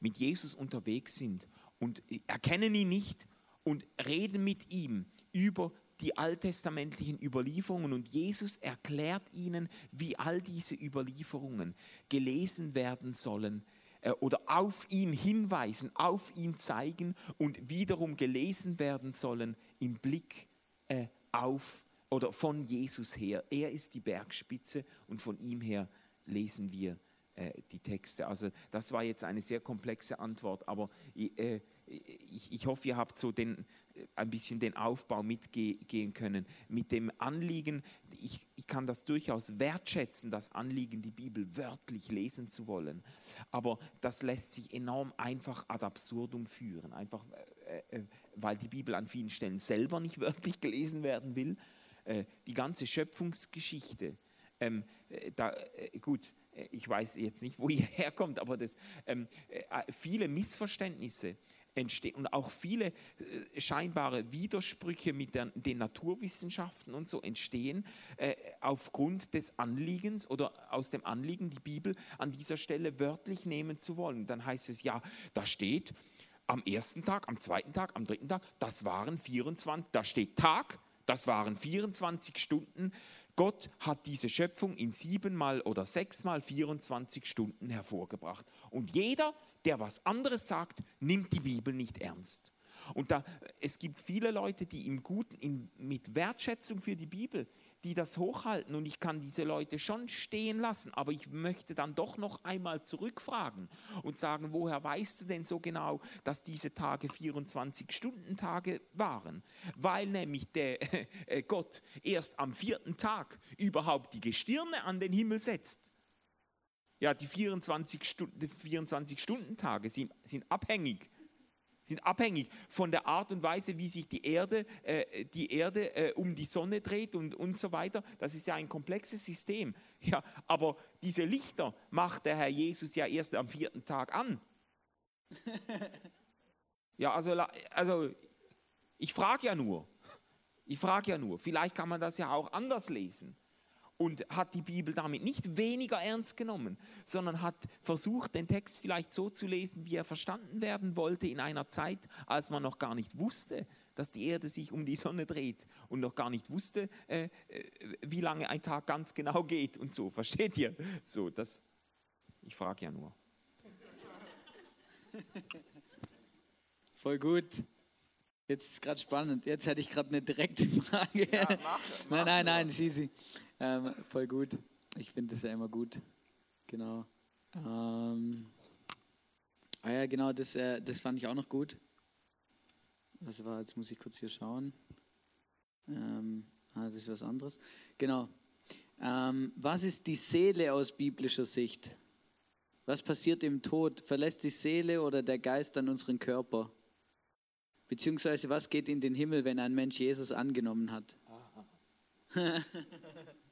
mit Jesus unterwegs sind und erkennen ihn nicht und reden mit ihm über die alttestamentlichen Überlieferungen und Jesus erklärt ihnen, wie all diese Überlieferungen gelesen werden sollen äh, oder auf ihn hinweisen, auf ihn zeigen und wiederum gelesen werden sollen im Blick äh, auf oder von Jesus her. Er ist die Bergspitze und von ihm her lesen wir äh, die Texte. Also das war jetzt eine sehr komplexe Antwort, aber ich, äh, ich, ich hoffe, ihr habt so den, ein bisschen den Aufbau mitgehen können. Mit dem Anliegen, ich, ich kann das durchaus wertschätzen, das Anliegen, die Bibel wörtlich lesen zu wollen. Aber das lässt sich enorm einfach ad absurdum führen. Einfach, äh, äh, weil die Bibel an vielen Stellen selber nicht wörtlich gelesen werden will. Äh, die ganze Schöpfungsgeschichte, ähm, äh, da, äh, gut, ich weiß jetzt nicht, wo ihr herkommt, aber das, ähm, viele Missverständnisse entstehen und auch viele äh, scheinbare Widersprüche mit der, den Naturwissenschaften und so entstehen äh, aufgrund des Anliegens oder aus dem Anliegen, die Bibel an dieser Stelle wörtlich nehmen zu wollen. Dann heißt es ja, da steht am ersten Tag, am zweiten Tag, am dritten Tag, das waren 24, da steht Tag, das waren 24 Stunden. Gott hat diese Schöpfung in siebenmal oder sechsmal 24 Stunden hervorgebracht. Und jeder der was anderes sagt, nimmt die Bibel nicht ernst. Und da, es gibt viele Leute, die im Guten, in, mit Wertschätzung für die Bibel, die das hochhalten und ich kann diese Leute schon stehen lassen, aber ich möchte dann doch noch einmal zurückfragen und sagen, woher weißt du denn so genau, dass diese Tage 24-Stunden-Tage waren? Weil nämlich der äh, Gott erst am vierten Tag überhaupt die Gestirne an den Himmel setzt ja, die 24, Stunden, 24 Stunden Tage sind, sind abhängig sind abhängig von der Art und Weise, wie sich die Erde, äh, die Erde äh, um die Sonne dreht und, und so weiter. Das ist ja ein komplexes System. Ja, aber diese Lichter macht der Herr Jesus ja erst am vierten Tag an. ja, also, also ich frage ja nur. Ich frage ja nur. Vielleicht kann man das ja auch anders lesen und hat die Bibel damit nicht weniger ernst genommen, sondern hat versucht, den Text vielleicht so zu lesen, wie er verstanden werden wollte in einer Zeit, als man noch gar nicht wusste, dass die Erde sich um die Sonne dreht und noch gar nicht wusste, äh, äh wie lange ein Tag ganz genau geht und so. Versteht ihr? So, das, ich frage ja nur. Voll gut. Jetzt ist es gerade spannend. Jetzt hätte ich gerade eine direkte Frage. Ja, mach, mach nein, nein, nein, schießi. Ähm, voll gut. Ich finde das ja immer gut. Genau. Ähm, ah ja, genau, das, äh, das fand ich auch noch gut. Was war, jetzt muss ich kurz hier schauen. Ähm, ah, das ist was anderes. Genau. Ähm, was ist die Seele aus biblischer Sicht? Was passiert im Tod? Verlässt die Seele oder der Geist dann unseren Körper? Beziehungsweise was geht in den Himmel, wenn ein Mensch Jesus angenommen hat?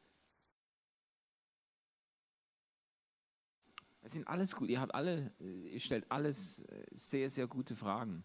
Es sind alles gut. Ihr habt alle, ihr stellt alles äh, sehr, sehr gute Fragen.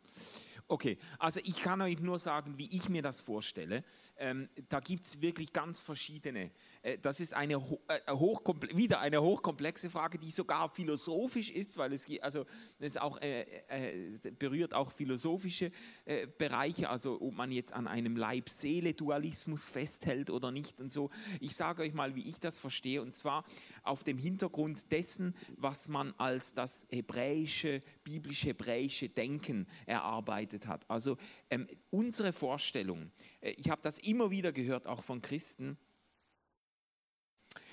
Okay, also ich kann euch nur sagen, wie ich mir das vorstelle. Ähm, da gibt es wirklich ganz verschiedene äh, das ist eine, äh, wieder eine hochkomplexe Frage, die sogar philosophisch ist, weil es, also, es auch, äh, äh, berührt auch philosophische äh, Bereiche, also ob man jetzt an einem Leib-Seele-Dualismus festhält oder nicht und so. Ich sage euch mal, wie ich das verstehe, und zwar auf dem Hintergrund dessen, was man als das hebräische, biblisch-hebräische Denken erarbeitet hat. Also ähm, unsere Vorstellung, ich habe das immer wieder gehört, auch von Christen,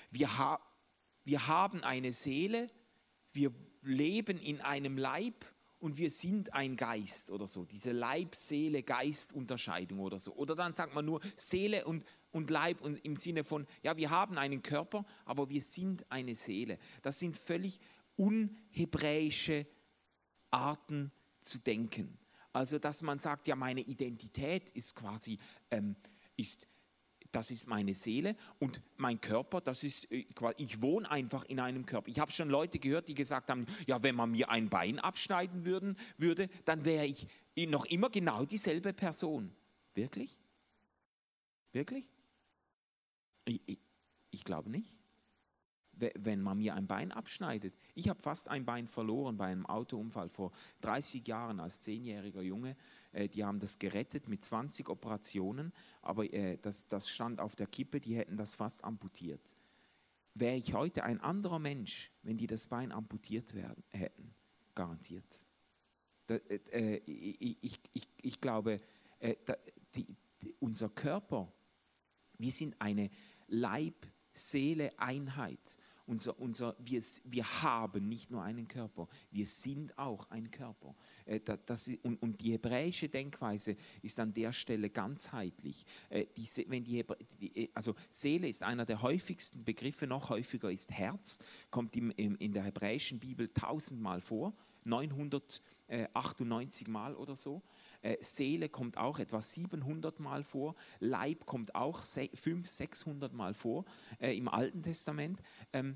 wir, ha wir haben eine Seele, wir leben in einem Leib und wir sind ein Geist oder so. Diese Leib-Seele-Geist-Unterscheidung oder so. Oder dann sagt man nur Seele und, und Leib und im Sinne von, ja, wir haben einen Körper, aber wir sind eine Seele. Das sind völlig unhebräische Arten zu denken. Also, dass man sagt, ja, meine Identität ist quasi, ähm, ist das ist meine Seele und mein Körper, das ist, äh, ich wohne einfach in einem Körper. Ich habe schon Leute gehört, die gesagt haben, ja, wenn man mir ein Bein abschneiden würden, würde, dann wäre ich noch immer genau dieselbe Person. Wirklich? Wirklich? Ich, ich, ich glaube nicht. wenn man mir ein Bein abschneidet. Ich habe fast ein Bein verloren bei einem Autounfall vor 30 Jahren als zehnjähriger Junge. Äh, die haben das gerettet mit 20 Operationen, aber äh, das, das stand auf der Kippe, die hätten das fast amputiert. Wäre ich heute ein anderer Mensch, wenn die das Bein amputiert werden, hätten, garantiert. Da, äh, ich, ich, ich, glaube, die, die, unser Körper, wir sind eine Leib-Seele-Einheit. Unser, unser, wir, wir haben nicht nur einen Körper, wir sind auch ein Körper. Äh, das, das, und, und, die hebräische Denkweise ist an der Stelle ganzheitlich. Äh, die, wenn die, äh, also Seele ist einer der häufigsten Begriffe, noch häufiger ist Herz, kommt im, im, in der hebräischen Bibel tausendmal vor, 998 Mal oder so. Seele kommt auch etwa 700 Mal vor, Leib kommt auch 500, 600 Mal vor äh, im Alten Testament. Ähm, äh,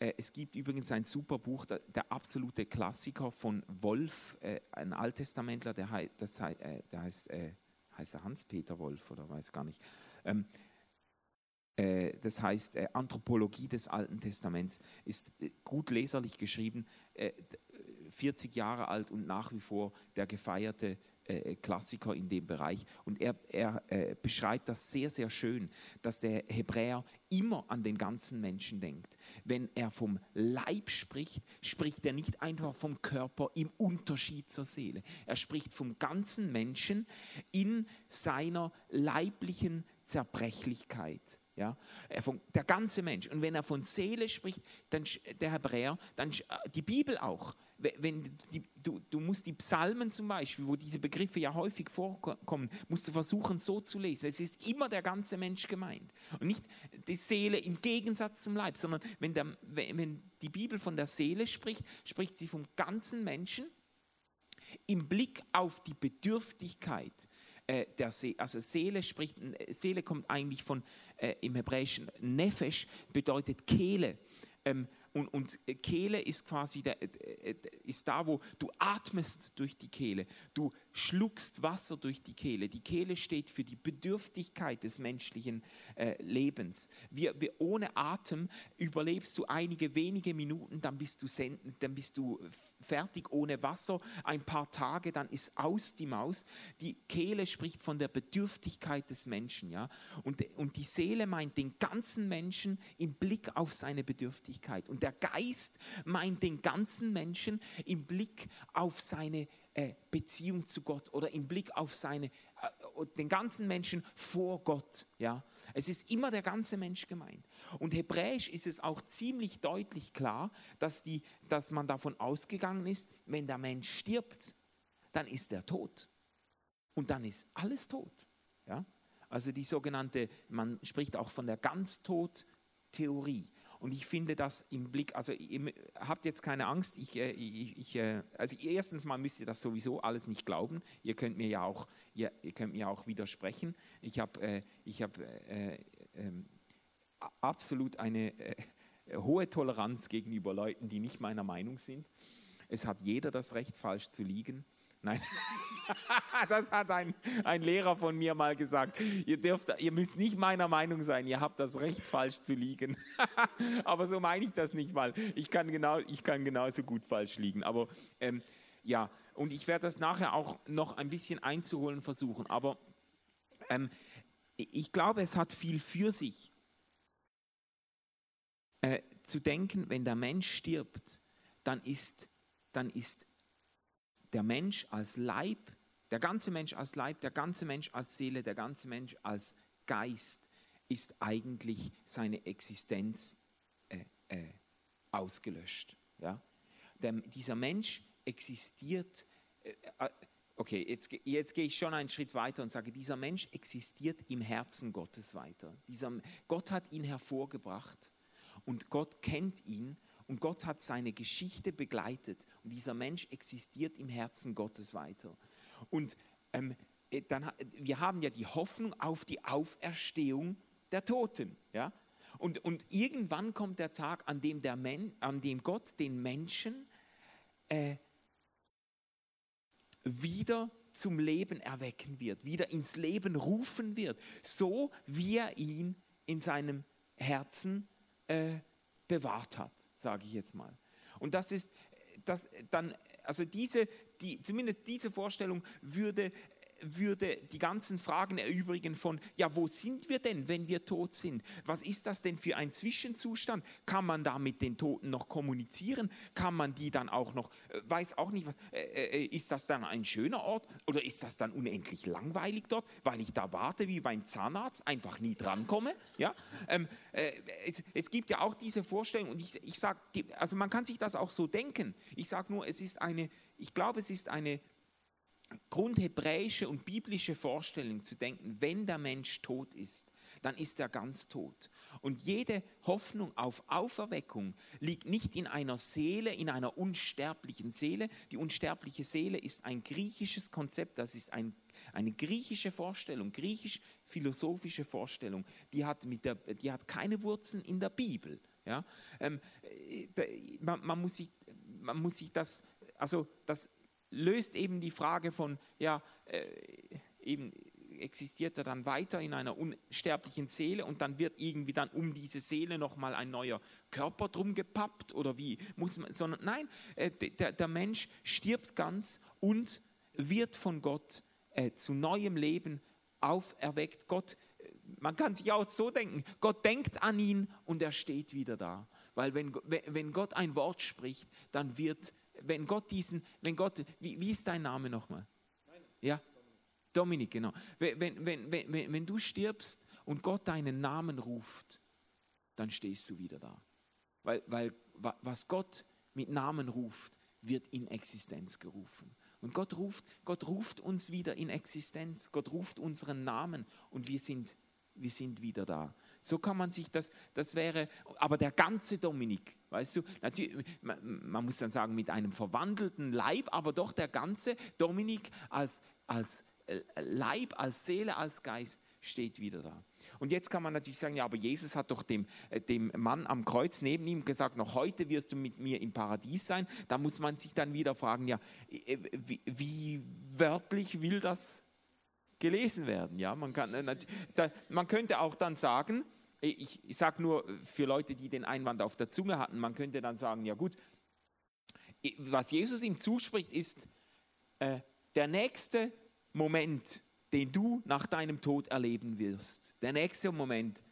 es gibt übrigens ein super Buch, der, absolute Klassiker von Wolf, äh, ein Alttestamentler, der, äh, heißt, äh, heißt er Hans-Peter Wolf oder weiß gar nicht. Ähm, äh, das heißt äh, Anthropologie des Alten Testaments, ist gut leserlich geschrieben, 40 Jahre alt und nach wie vor der gefeierte äh, Klassiker in dem Bereich. Und er, er äh, beschreibt das sehr, sehr schön, dass der Hebräer immer an den ganzen Menschen denkt. Wenn er vom Leib spricht, spricht er nicht einfach vom Körper im Unterschied zur Seele. Er spricht vom ganzen Menschen in seiner leiblichen Zerbrechlichkeit. Ja, der ganze Mensch. Und wenn er von Seele spricht, dann der Hebräer, dann die Bibel auch wenn die, du, du musst die Psalmen zum Beispiel, wo diese Begriffe ja häufig vorkommen, musst du versuchen so zu lesen. Es ist immer der ganze Mensch gemeint und nicht die Seele im Gegensatz zum Leib, sondern wenn, der, wenn die Bibel von der Seele spricht, spricht sie vom ganzen Menschen im Blick auf die Bedürftigkeit äh, der Seele. Also Seele spricht, Seele kommt eigentlich von äh, im Hebräischen Nefesh bedeutet Kehle. Ähm, und, und Kehle ist quasi der, äh, ist da, wo du atmest durch die Kehle. Du schluckst Wasser durch die Kehle. Die Kehle steht für die Bedürftigkeit des menschlichen äh, Lebens. Wir, wir, ohne Atem überlebst du einige wenige Minuten, dann bist, du dann bist du fertig ohne Wasser. Ein paar Tage, dann ist aus die Maus. Die Kehle spricht von der Bedürftigkeit des Menschen. Ja? Und, und die Seele meint den ganzen Menschen im Blick auf seine Bedürftigkeit. Und der Geist meint den ganzen Menschen im Blick auf seine äh, Beziehung zu Gott oder im Blick auf seine, äh, den ganzen Menschen vor Gott. Ja? Es ist immer der ganze Mensch gemeint. Und hebräisch ist es auch ziemlich deutlich klar, dass, die, dass man davon ausgegangen ist, wenn der Mensch stirbt, dann ist er tot. Und dann ist alles tot. Ja? Also die sogenannte, man spricht auch von der Ganztod-Theorie. Und ich finde das im Blick, also ihr habt jetzt keine Angst, ich, äh, ich, ich, äh, also erstens mal müsst ihr das sowieso alles nicht glauben. Ihr könnt mir ja auch, ihr, ihr könnt mir auch widersprechen. Ich habe äh, ich hab, äh, ähm, absolut eine äh, hohe Toleranz gegenüber Leuten, die nicht meiner Meinung sind. Es hat jeder das Recht, falsch zu liegen. Nein, das hat ein, ein Lehrer von mir mal gesagt. Ihr, dürft, ihr müsst nicht meiner Meinung sein, ihr habt das Recht, falsch zu liegen. Aber so meine ich das nicht mal. Ich kann, genau, ich kann genauso gut falsch liegen. Aber ähm, ja, und ich werde das nachher auch noch ein bisschen einzuholen versuchen. Aber ähm, ich glaube, es hat viel für sich, äh, zu denken, wenn der Mensch stirbt, dann ist, dann ist der Mensch als Leib, der ganze Mensch als Leib, der ganze Mensch als Seele, der ganze Mensch als Geist ist eigentlich seine Existenz äh, äh, ausgelöscht. Ja? Der, dieser Mensch existiert, äh, äh, okay, jetzt, jetzt gehe ich schon einen Schritt weiter und sage, dieser Mensch existiert im Herzen Gottes weiter. Dieser, Gott hat ihn hervorgebracht und Gott kennt ihn und Gott hat seine Geschichte begleitet und dieser Mensch existiert im Herzen Gottes weiter. Und ähm, äh, dann, wir haben ja die Hoffnung auf die Auferstehung der Toten. Ja? Und, und irgendwann kommt der Tag, an dem, der Men, an dem Gott den Menschen äh, wieder zum Leben erwecken wird, wieder ins Leben rufen wird, so wie er ihn in seinem Herzen äh, bewahrt hat, sage ich jetzt mal. Und das ist das dann, also diese, die, zumindest diese Vorstellung würde würde die ganzen Fragen erübrigen von, ja, wo sind wir denn, wenn wir tot sind? Was ist das denn für ein Zwischenzustand? Kann man da mit den Toten noch kommunizieren? Kann man die dann auch noch, äh, weiß auch nicht, was, äh, äh, ist das dann ein schöner Ort oder ist das dann unendlich langweilig dort, weil ich da warte wie beim Zahnarzt, einfach nie drankomme? Ja? Ähm, äh, es, es, gibt ja auch diese Vorstellung und ich, ich sage, also man kann sich das auch so denken. Ich sage nur, es ist eine, ich glaube, es ist eine grundhebräische und biblische Vorstellung zu denken, wenn der Mensch tot ist, dann ist er ganz tot. Und jede Hoffnung auf Auferweckung liegt nicht in einer Seele, in einer unsterblichen Seele. Die unsterbliche Seele ist ein griechisches Konzept, das ist ein, eine griechische Vorstellung, griechisch-philosophische Vorstellung. Die hat, mit der, die hat keine Wurzeln in der Bibel. Ja? Ähm, äh, man, man, muss sich, man muss sich das, also das löst eben die Frage von, ja, äh, eben existiert er dann weiter in einer unsterblichen Seele und dann wird irgendwie dann um diese Seele nochmal ein neuer Körper drum gepappt oder wie muss man, sondern nein, äh, der, der Mensch stirbt ganz und wird von Gott äh, zu neuem Leben auferweckt. Gott, äh, man kann sich auch so denken, Gott denkt an ihn und er steht wieder da. Weil wenn, wenn Gott ein Wort spricht, dann wird wenn Gott diesen, wenn Gott, wie, wie ist dein Name nochmal? Ja? Dominik, genau. Wenn, wenn, wenn, wenn, wenn du stirbst und Gott deinen Namen ruft, dann stehst du wieder da. Weil, weil was Gott mit Namen ruft, wird in Existenz gerufen. Und Gott ruft, Gott ruft uns wieder in Existenz. Gott ruft unseren Namen und wir sind, wir sind wieder da. So kann man sich das, das wäre, aber der ganze Dominik, weißt du, natürlich, man muss dann sagen, mit einem verwandelten Leib, aber doch der ganze Dominik als, als äh, Leib, als Seele, als Geist steht wieder da. Und jetzt kann man natürlich sagen, ja, aber Jesus hat doch dem, äh, dem Mann am Kreuz neben ihm gesagt, noch heute wirst du mit mir im Paradies sein. Da muss man sich dann wieder fragen, ja, äh, wie, wie wörtlich will das gelesen werden. Ja, man, kann, man könnte auch dann sagen, ich, ich sage nur für Leute, die den Einwand auf der Zunge hatten, man könnte dann sagen, ja gut, was Jesus ihm zuspricht, ist äh, der nächste Moment, den du nach deinem Tod erleben wirst. Der nächste Moment,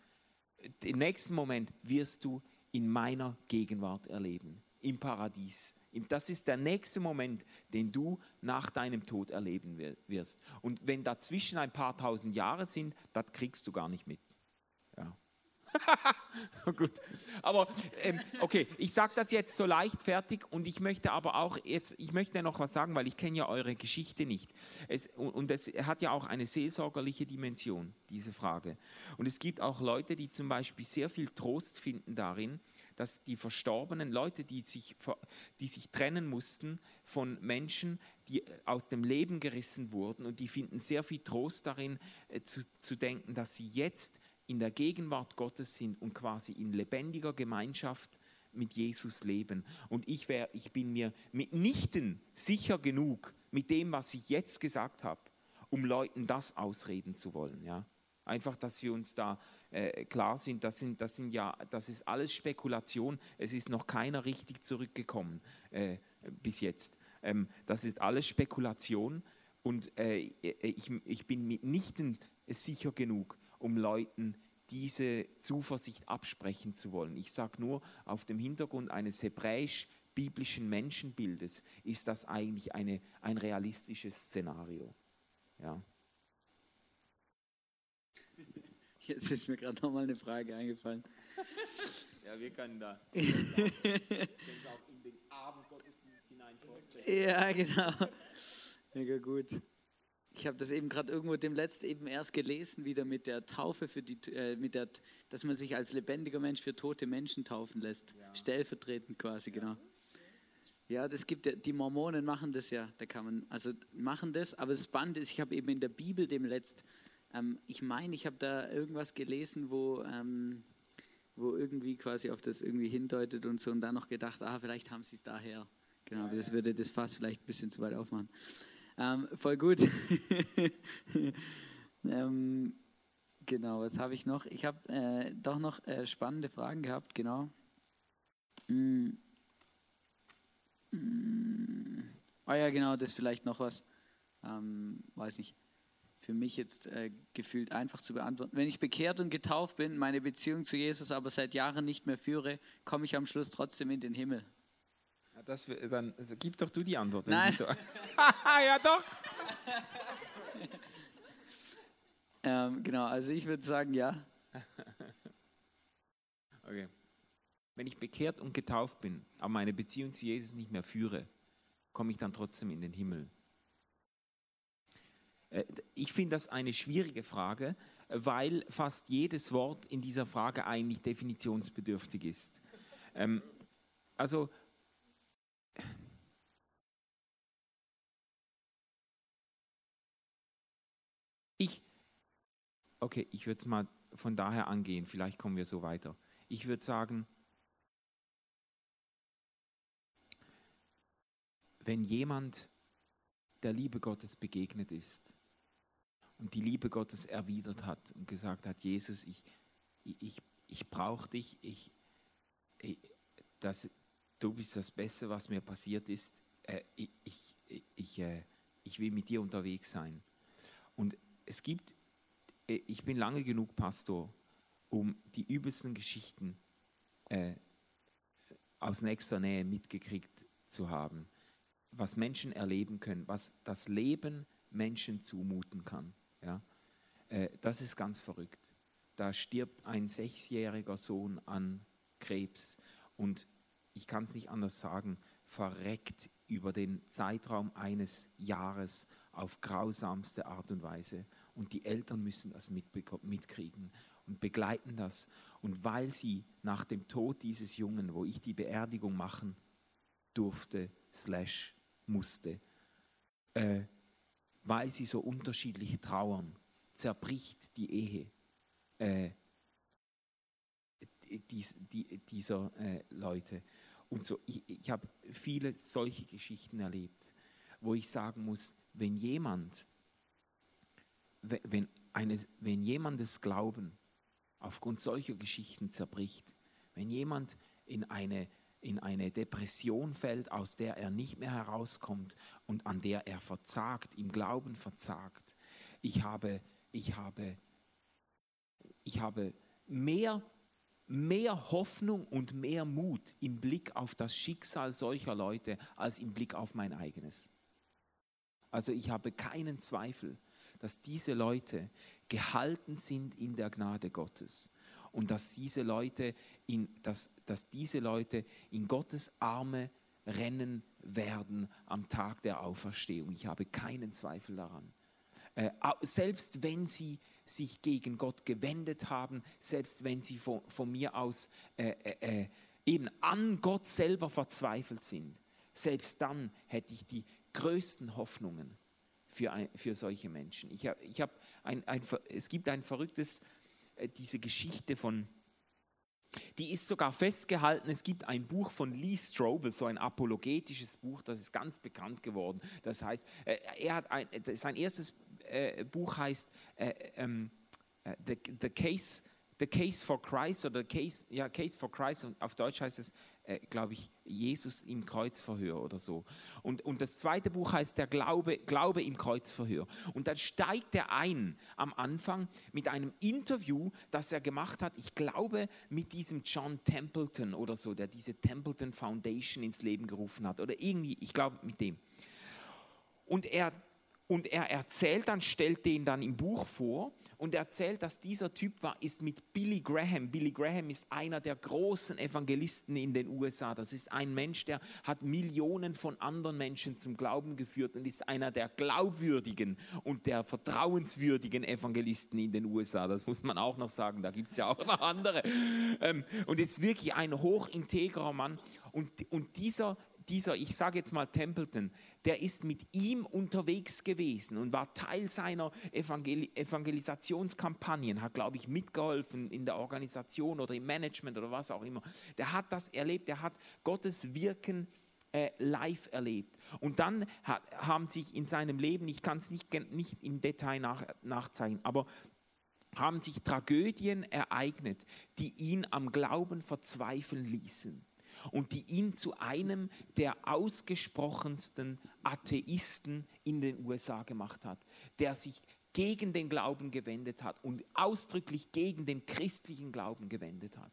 den nächsten Moment wirst du in meiner Gegenwart erleben, im Paradies. Das ist der nächste Moment, den du nach deinem Tod erleben wirst. Und wenn dazwischen ein paar tausend Jahre sind, das kriegst du gar nicht mit. Gut, aber ähm, okay, ich sage das jetzt so leichtfertig und ich möchte aber auch jetzt, ich möchte noch was sagen, weil ich kenne ja eure Geschichte nicht. Es, und es hat ja auch eine seelsorgerliche Dimension, diese Frage. Und es gibt auch Leute, die zum Beispiel sehr viel Trost finden darin, dass die verstorbenen Leute, die sich, die sich trennen mussten von Menschen, die aus dem Leben gerissen wurden und die finden sehr viel Trost darin äh, zu, zu denken, dass sie jetzt in der Gegenwart Gottes sind und quasi in lebendiger Gemeinschaft mit Jesus leben. Und ich, wär, ich bin mir mitnichten sicher genug mit dem, was ich jetzt gesagt habe, um Leuten das ausreden zu wollen. Ja? Einfach, dass wir uns da äh, klar sind das, sind, das sind ja, das ist alles Spekulation. Es ist noch keiner richtig zurückgekommen äh, bis jetzt. Ähm, das ist alles Spekulation und äh, ich, ich bin mitnichten sicher genug, um Leuten diese Zuversicht absprechen zu wollen. Ich sage nur, auf dem Hintergrund eines hebräisch-biblischen Menschenbildes ist das eigentlich eine, ein realistisches Szenario. Ja. Jetzt ist mir gerade nochmal eine Frage eingefallen. Ja, wir können da. Wir können auch in den Abend Gottesdienst hinein Ja, genau. Mega gut. Ich habe das eben gerade irgendwo dem letzten eben erst gelesen, wieder mit der Taufe für die, äh, mit der, dass man sich als lebendiger Mensch für tote Menschen taufen lässt, ja. stellvertretend quasi, genau. Ja, das gibt ja, die Mormonen machen das ja, da kann man, also machen das, aber das Band ist, ich habe eben in der Bibel dem letzt ähm, ich meine, ich habe da irgendwas gelesen, wo, ähm, wo irgendwie quasi auf das irgendwie hindeutet und so und dann noch gedacht, ah, vielleicht haben sie es daher. Genau, aber das würde das Fass vielleicht ein bisschen zu weit aufmachen. Ähm, voll gut. ähm, genau, was habe ich noch? Ich habe äh, doch noch äh, spannende Fragen gehabt, genau. Mm. Mm. Oh ja, genau, das ist vielleicht noch was. Ähm, weiß nicht. Für mich jetzt äh, gefühlt einfach zu beantworten. Wenn ich bekehrt und getauft bin, meine Beziehung zu Jesus aber seit Jahren nicht mehr führe, komme ich am Schluss trotzdem in den Himmel. Das, dann also, gib doch du die Antwort. Nein. So. ja, doch. ähm, genau, also ich würde sagen, ja. Okay. Wenn ich bekehrt und getauft bin, aber meine Beziehung zu Jesus nicht mehr führe, komme ich dann trotzdem in den Himmel? Äh, ich finde das eine schwierige Frage, weil fast jedes Wort in dieser Frage eigentlich definitionsbedürftig ist. Ähm, also, ich, okay, ich würde es mal von daher angehen, vielleicht kommen wir so weiter. Ich würde sagen, wenn jemand der Liebe Gottes begegnet ist und die Liebe Gottes erwidert hat und gesagt hat, Jesus, ich, ich, ich brauche dich, ich, ich, das, du bist das Beste, was mir passiert ist, äh, ich, ich, ich, äh, ich will mit dir unterwegs sein. Und es gibt, ich bin lange genug Pastor, um die übelsten Geschichten äh, aus nächster Nähe mitgekriegt zu haben, was Menschen erleben können, was das Leben Menschen zumuten kann. Ja? Äh, das ist ganz verrückt. Da stirbt ein sechsjähriger Sohn an Krebs und ich kann es nicht anders sagen, verreckt über den Zeitraum eines Jahres auf grausamste Art und Weise. Und die Eltern müssen das mitkriegen und begleiten das. Und weil sie nach dem Tod dieses Jungen, wo ich die Beerdigung machen durfte, slash musste, äh, weil sie so unterschiedlich trauern, zerbricht die Ehe äh, dies, die, dieser äh, Leute. Und so, ich, ich habe viele solche Geschichten erlebt, wo ich sagen muss, wenn jemand, wenn, eine, wenn jemandes Glauben aufgrund solcher Geschichten zerbricht, wenn jemand in eine, in eine Depression fällt, aus der er nicht mehr herauskommt und an der er verzagt, im Glauben verzagt. Ich habe, ich habe, ich habe mehr, mehr Hoffnung und mehr Mut im Blick auf das Schicksal solcher Leute als im Blick auf mein eigenes. Also ich habe keinen Zweifel, dass diese Leute gehalten sind in der Gnade Gottes und dass diese Leute in, dass, dass diese Leute in Gottes Arme rennen werden am Tag der Auferstehung. Ich habe keinen Zweifel daran. Äh, selbst wenn sie sich gegen Gott gewendet haben, selbst wenn sie von, von mir aus äh, äh, äh eben an Gott selber verzweifelt sind, selbst dann hätte ich die größten Hoffnungen für, für solche Menschen. Ich hab, ich hab ein, ein, es gibt ein verrücktes, äh, diese Geschichte von, die ist sogar festgehalten. Es gibt ein Buch von Lee Strobel, so ein apologetisches Buch, das ist ganz bekannt geworden. Das heißt, äh, er hat ein, sein erstes äh, Buch heißt äh, ähm, äh, the, the, Case, the Case for Christ oder Case, ja, Case for Christ und auf Deutsch heißt es äh, glaube ich, Jesus im Kreuzverhör oder so. Und, und das zweite Buch heißt der Glaube, Glaube im Kreuzverhör. Und dann steigt er ein am Anfang mit einem Interview, das er gemacht hat, ich glaube, mit diesem John Templeton oder so, der diese Templeton Foundation ins Leben gerufen hat. Oder irgendwie, ich glaube, mit dem. Und er und er erzählt dann, stellt den dann im Buch vor und erzählt, dass dieser Typ war, ist mit Billy Graham. Billy Graham ist einer der großen Evangelisten in den USA. Das ist ein Mensch, der hat Millionen von anderen Menschen zum Glauben geführt und ist einer der glaubwürdigen und der vertrauenswürdigen Evangelisten in den USA. Das muss man auch noch sagen, da gibt es ja auch noch andere. Ähm, und ist wirklich ein hochintegrer Mann. Und, und dieser dieser, ich sage jetzt mal Templeton, der ist mit ihm unterwegs gewesen und war Teil seiner Evangel Evangelisationskampagnen, hat, glaube ich, mitgeholfen in der Organisation oder im Management oder was auch immer. Der hat das erlebt, der hat Gottes Wirken äh, live erlebt. Und dann hat, haben sich in seinem Leben, ich kann es nicht, nicht im Detail nach, nachzeigen, aber haben sich Tragödien ereignet, die ihn am Glauben verzweifeln ließen. Und die ihn zu einem der ausgesprochensten Atheisten in den USA gemacht hat, der sich gegen den Glauben gewendet hat und ausdrücklich gegen den christlichen Glauben gewendet hat.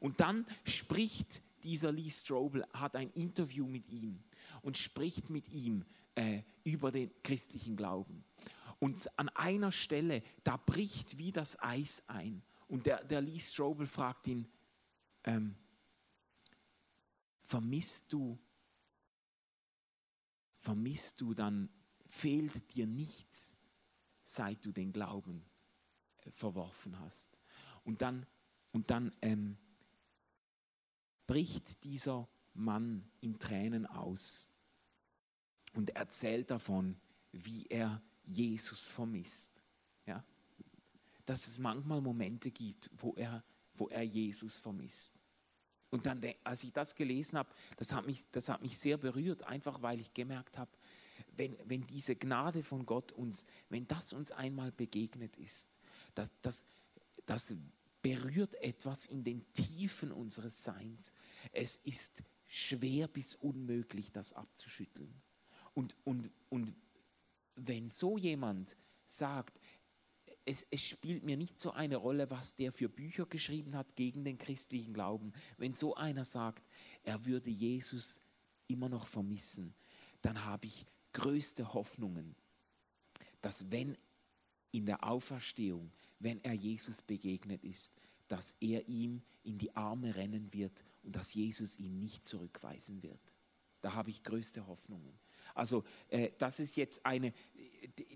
Und dann spricht dieser Lee Strobel, hat ein Interview mit ihm und spricht mit ihm äh, über den christlichen Glauben. Und an einer Stelle, da bricht wie das Eis ein. Und der, der Lee Strobel fragt ihn, ähm, vermisst du, vermisst du dann, fehlt dir nichts, seit du den Glauben äh, verworfen hast. Und dann, und dann ähm, bricht dieser Mann in Tränen aus und erzählt davon, wie er Jesus vermisst. Ja? Dass es manchmal Momente gibt, wo er, wo er Jesus vermisst. Und dann, als ich das gelesen habe, das hat mich, das hat mich sehr berührt, einfach weil ich gemerkt habe, wenn, wenn diese Gnade von Gott uns, wenn das uns einmal begegnet ist, das, das, das berührt etwas in den Tiefen unseres Seins. Es ist schwer bis unmöglich, das abzuschütteln. Und, und, und wenn so jemand sagt, es, es, spielt mir nicht so eine Rolle, was der für Bücher geschrieben hat gegen den christlichen Glauben. Wenn so einer sagt, er würde Jesus immer noch vermissen, dann habe ich größte Hoffnungen, dass wenn in der Auferstehung, wenn er Jesus begegnet ist, dass er ihm in die Arme rennen wird und dass Jesus ihn nicht zurückweisen wird. Da habe ich größte Hoffnungen. Also äh, das ist jetzt eine,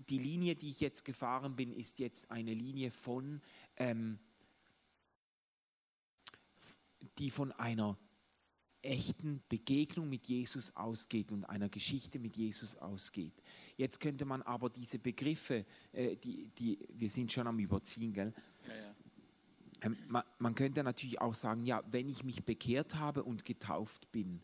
die Linie, die ich jetzt gefahren bin, ist jetzt eine Linie von, ähm, die von einer echten Begegnung mit Jesus ausgeht und einer Geschichte mit Jesus ausgeht. Jetzt könnte man aber diese Begriffe, äh, die, die, wir sind schon am Überziehen, gell? Ja, ja. Ähm, man, man könnte natürlich auch sagen, ja, wenn ich mich bekehrt habe und getauft bin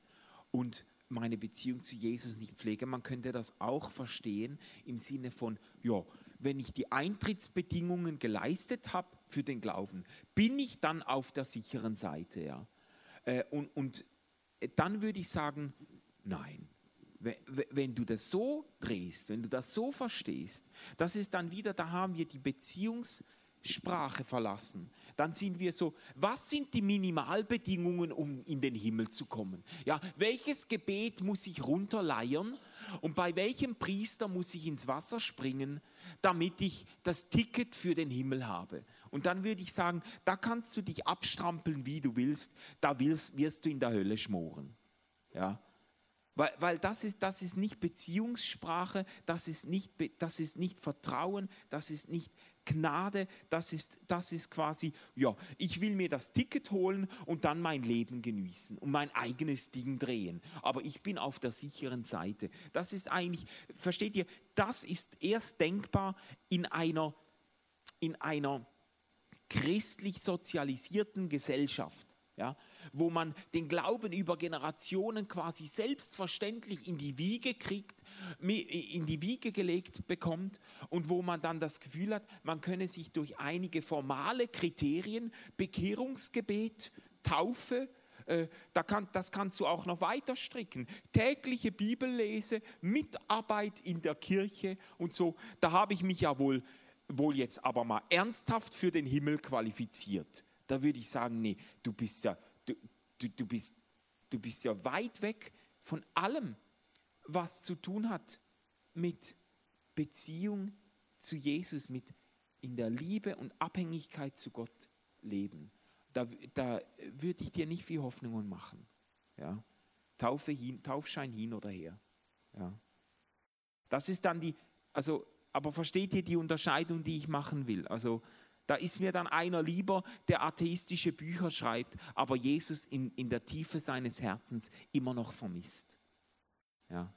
und meine Beziehung zu Jesus nicht pflege, man könnte das auch verstehen im Sinne von, ja, wenn ich die Eintrittsbedingungen geleistet habe für den Glauben, bin ich dann auf der sicheren Seite, ja. Äh, und, und dann würde ich sagen, nein. Wenn du das so drehst, wenn du das so verstehst, das ist dann wieder, da haben wir die Beziehungssprache verlassen. Dann sind wir so, was sind die Minimalbedingungen, um in den Himmel zu kommen? Ja, welches Gebet muss ich runterleiern und bei welchem Priester muss ich ins Wasser springen, damit ich das Ticket für den Himmel habe? Und dann würde ich sagen, da kannst du dich abstrampeln, wie du willst, da wirst, wirst du in der Hölle schmoren. Ja? Weil, weil das, ist, das ist nicht Beziehungssprache, das ist nicht, das ist nicht Vertrauen, das ist nicht Gnade, das ist, das ist quasi, ja, ich will mir das Ticket holen und dann mein Leben genießen und mein eigenes Ding drehen. Aber ich bin auf der sicheren Seite. Das ist eigentlich, versteht ihr, das ist erst denkbar in einer, in einer christlich sozialisierten Gesellschaft, ja, wo man den Glauben über Generationen quasi selbstverständlich in die Wiege kriegt, in die Wiege gelegt bekommt und wo man dann das Gefühl hat, man könne sich durch einige formale Kriterien, Bekehrungsgebet, Taufe, äh, da kann, das kannst du auch noch weiter stricken. Tägliche Bibellese, Mitarbeit in der Kirche und so. Da habe ich mich ja wohl wohl jetzt aber mal ernsthaft für den Himmel qualifiziert, da würde ich sagen, nee, du bist ja, du, du, bist, du bist ja weit weg von allem, was zu tun hat mit Beziehung zu Jesus, mit in der Liebe und Abhängigkeit zu Gott leben. Da, da würde ich dir nicht viel Hoffnungen machen. Ja? Taufe hin, Taufschein hin oder her. Ja? Das ist dann die, also aber versteht ihr die Unterscheidung, die ich machen will? Also da ist mir dann einer lieber, der atheistische Bücher schreibt, aber Jesus in, in der Tiefe seines Herzens immer noch vermisst. Ja.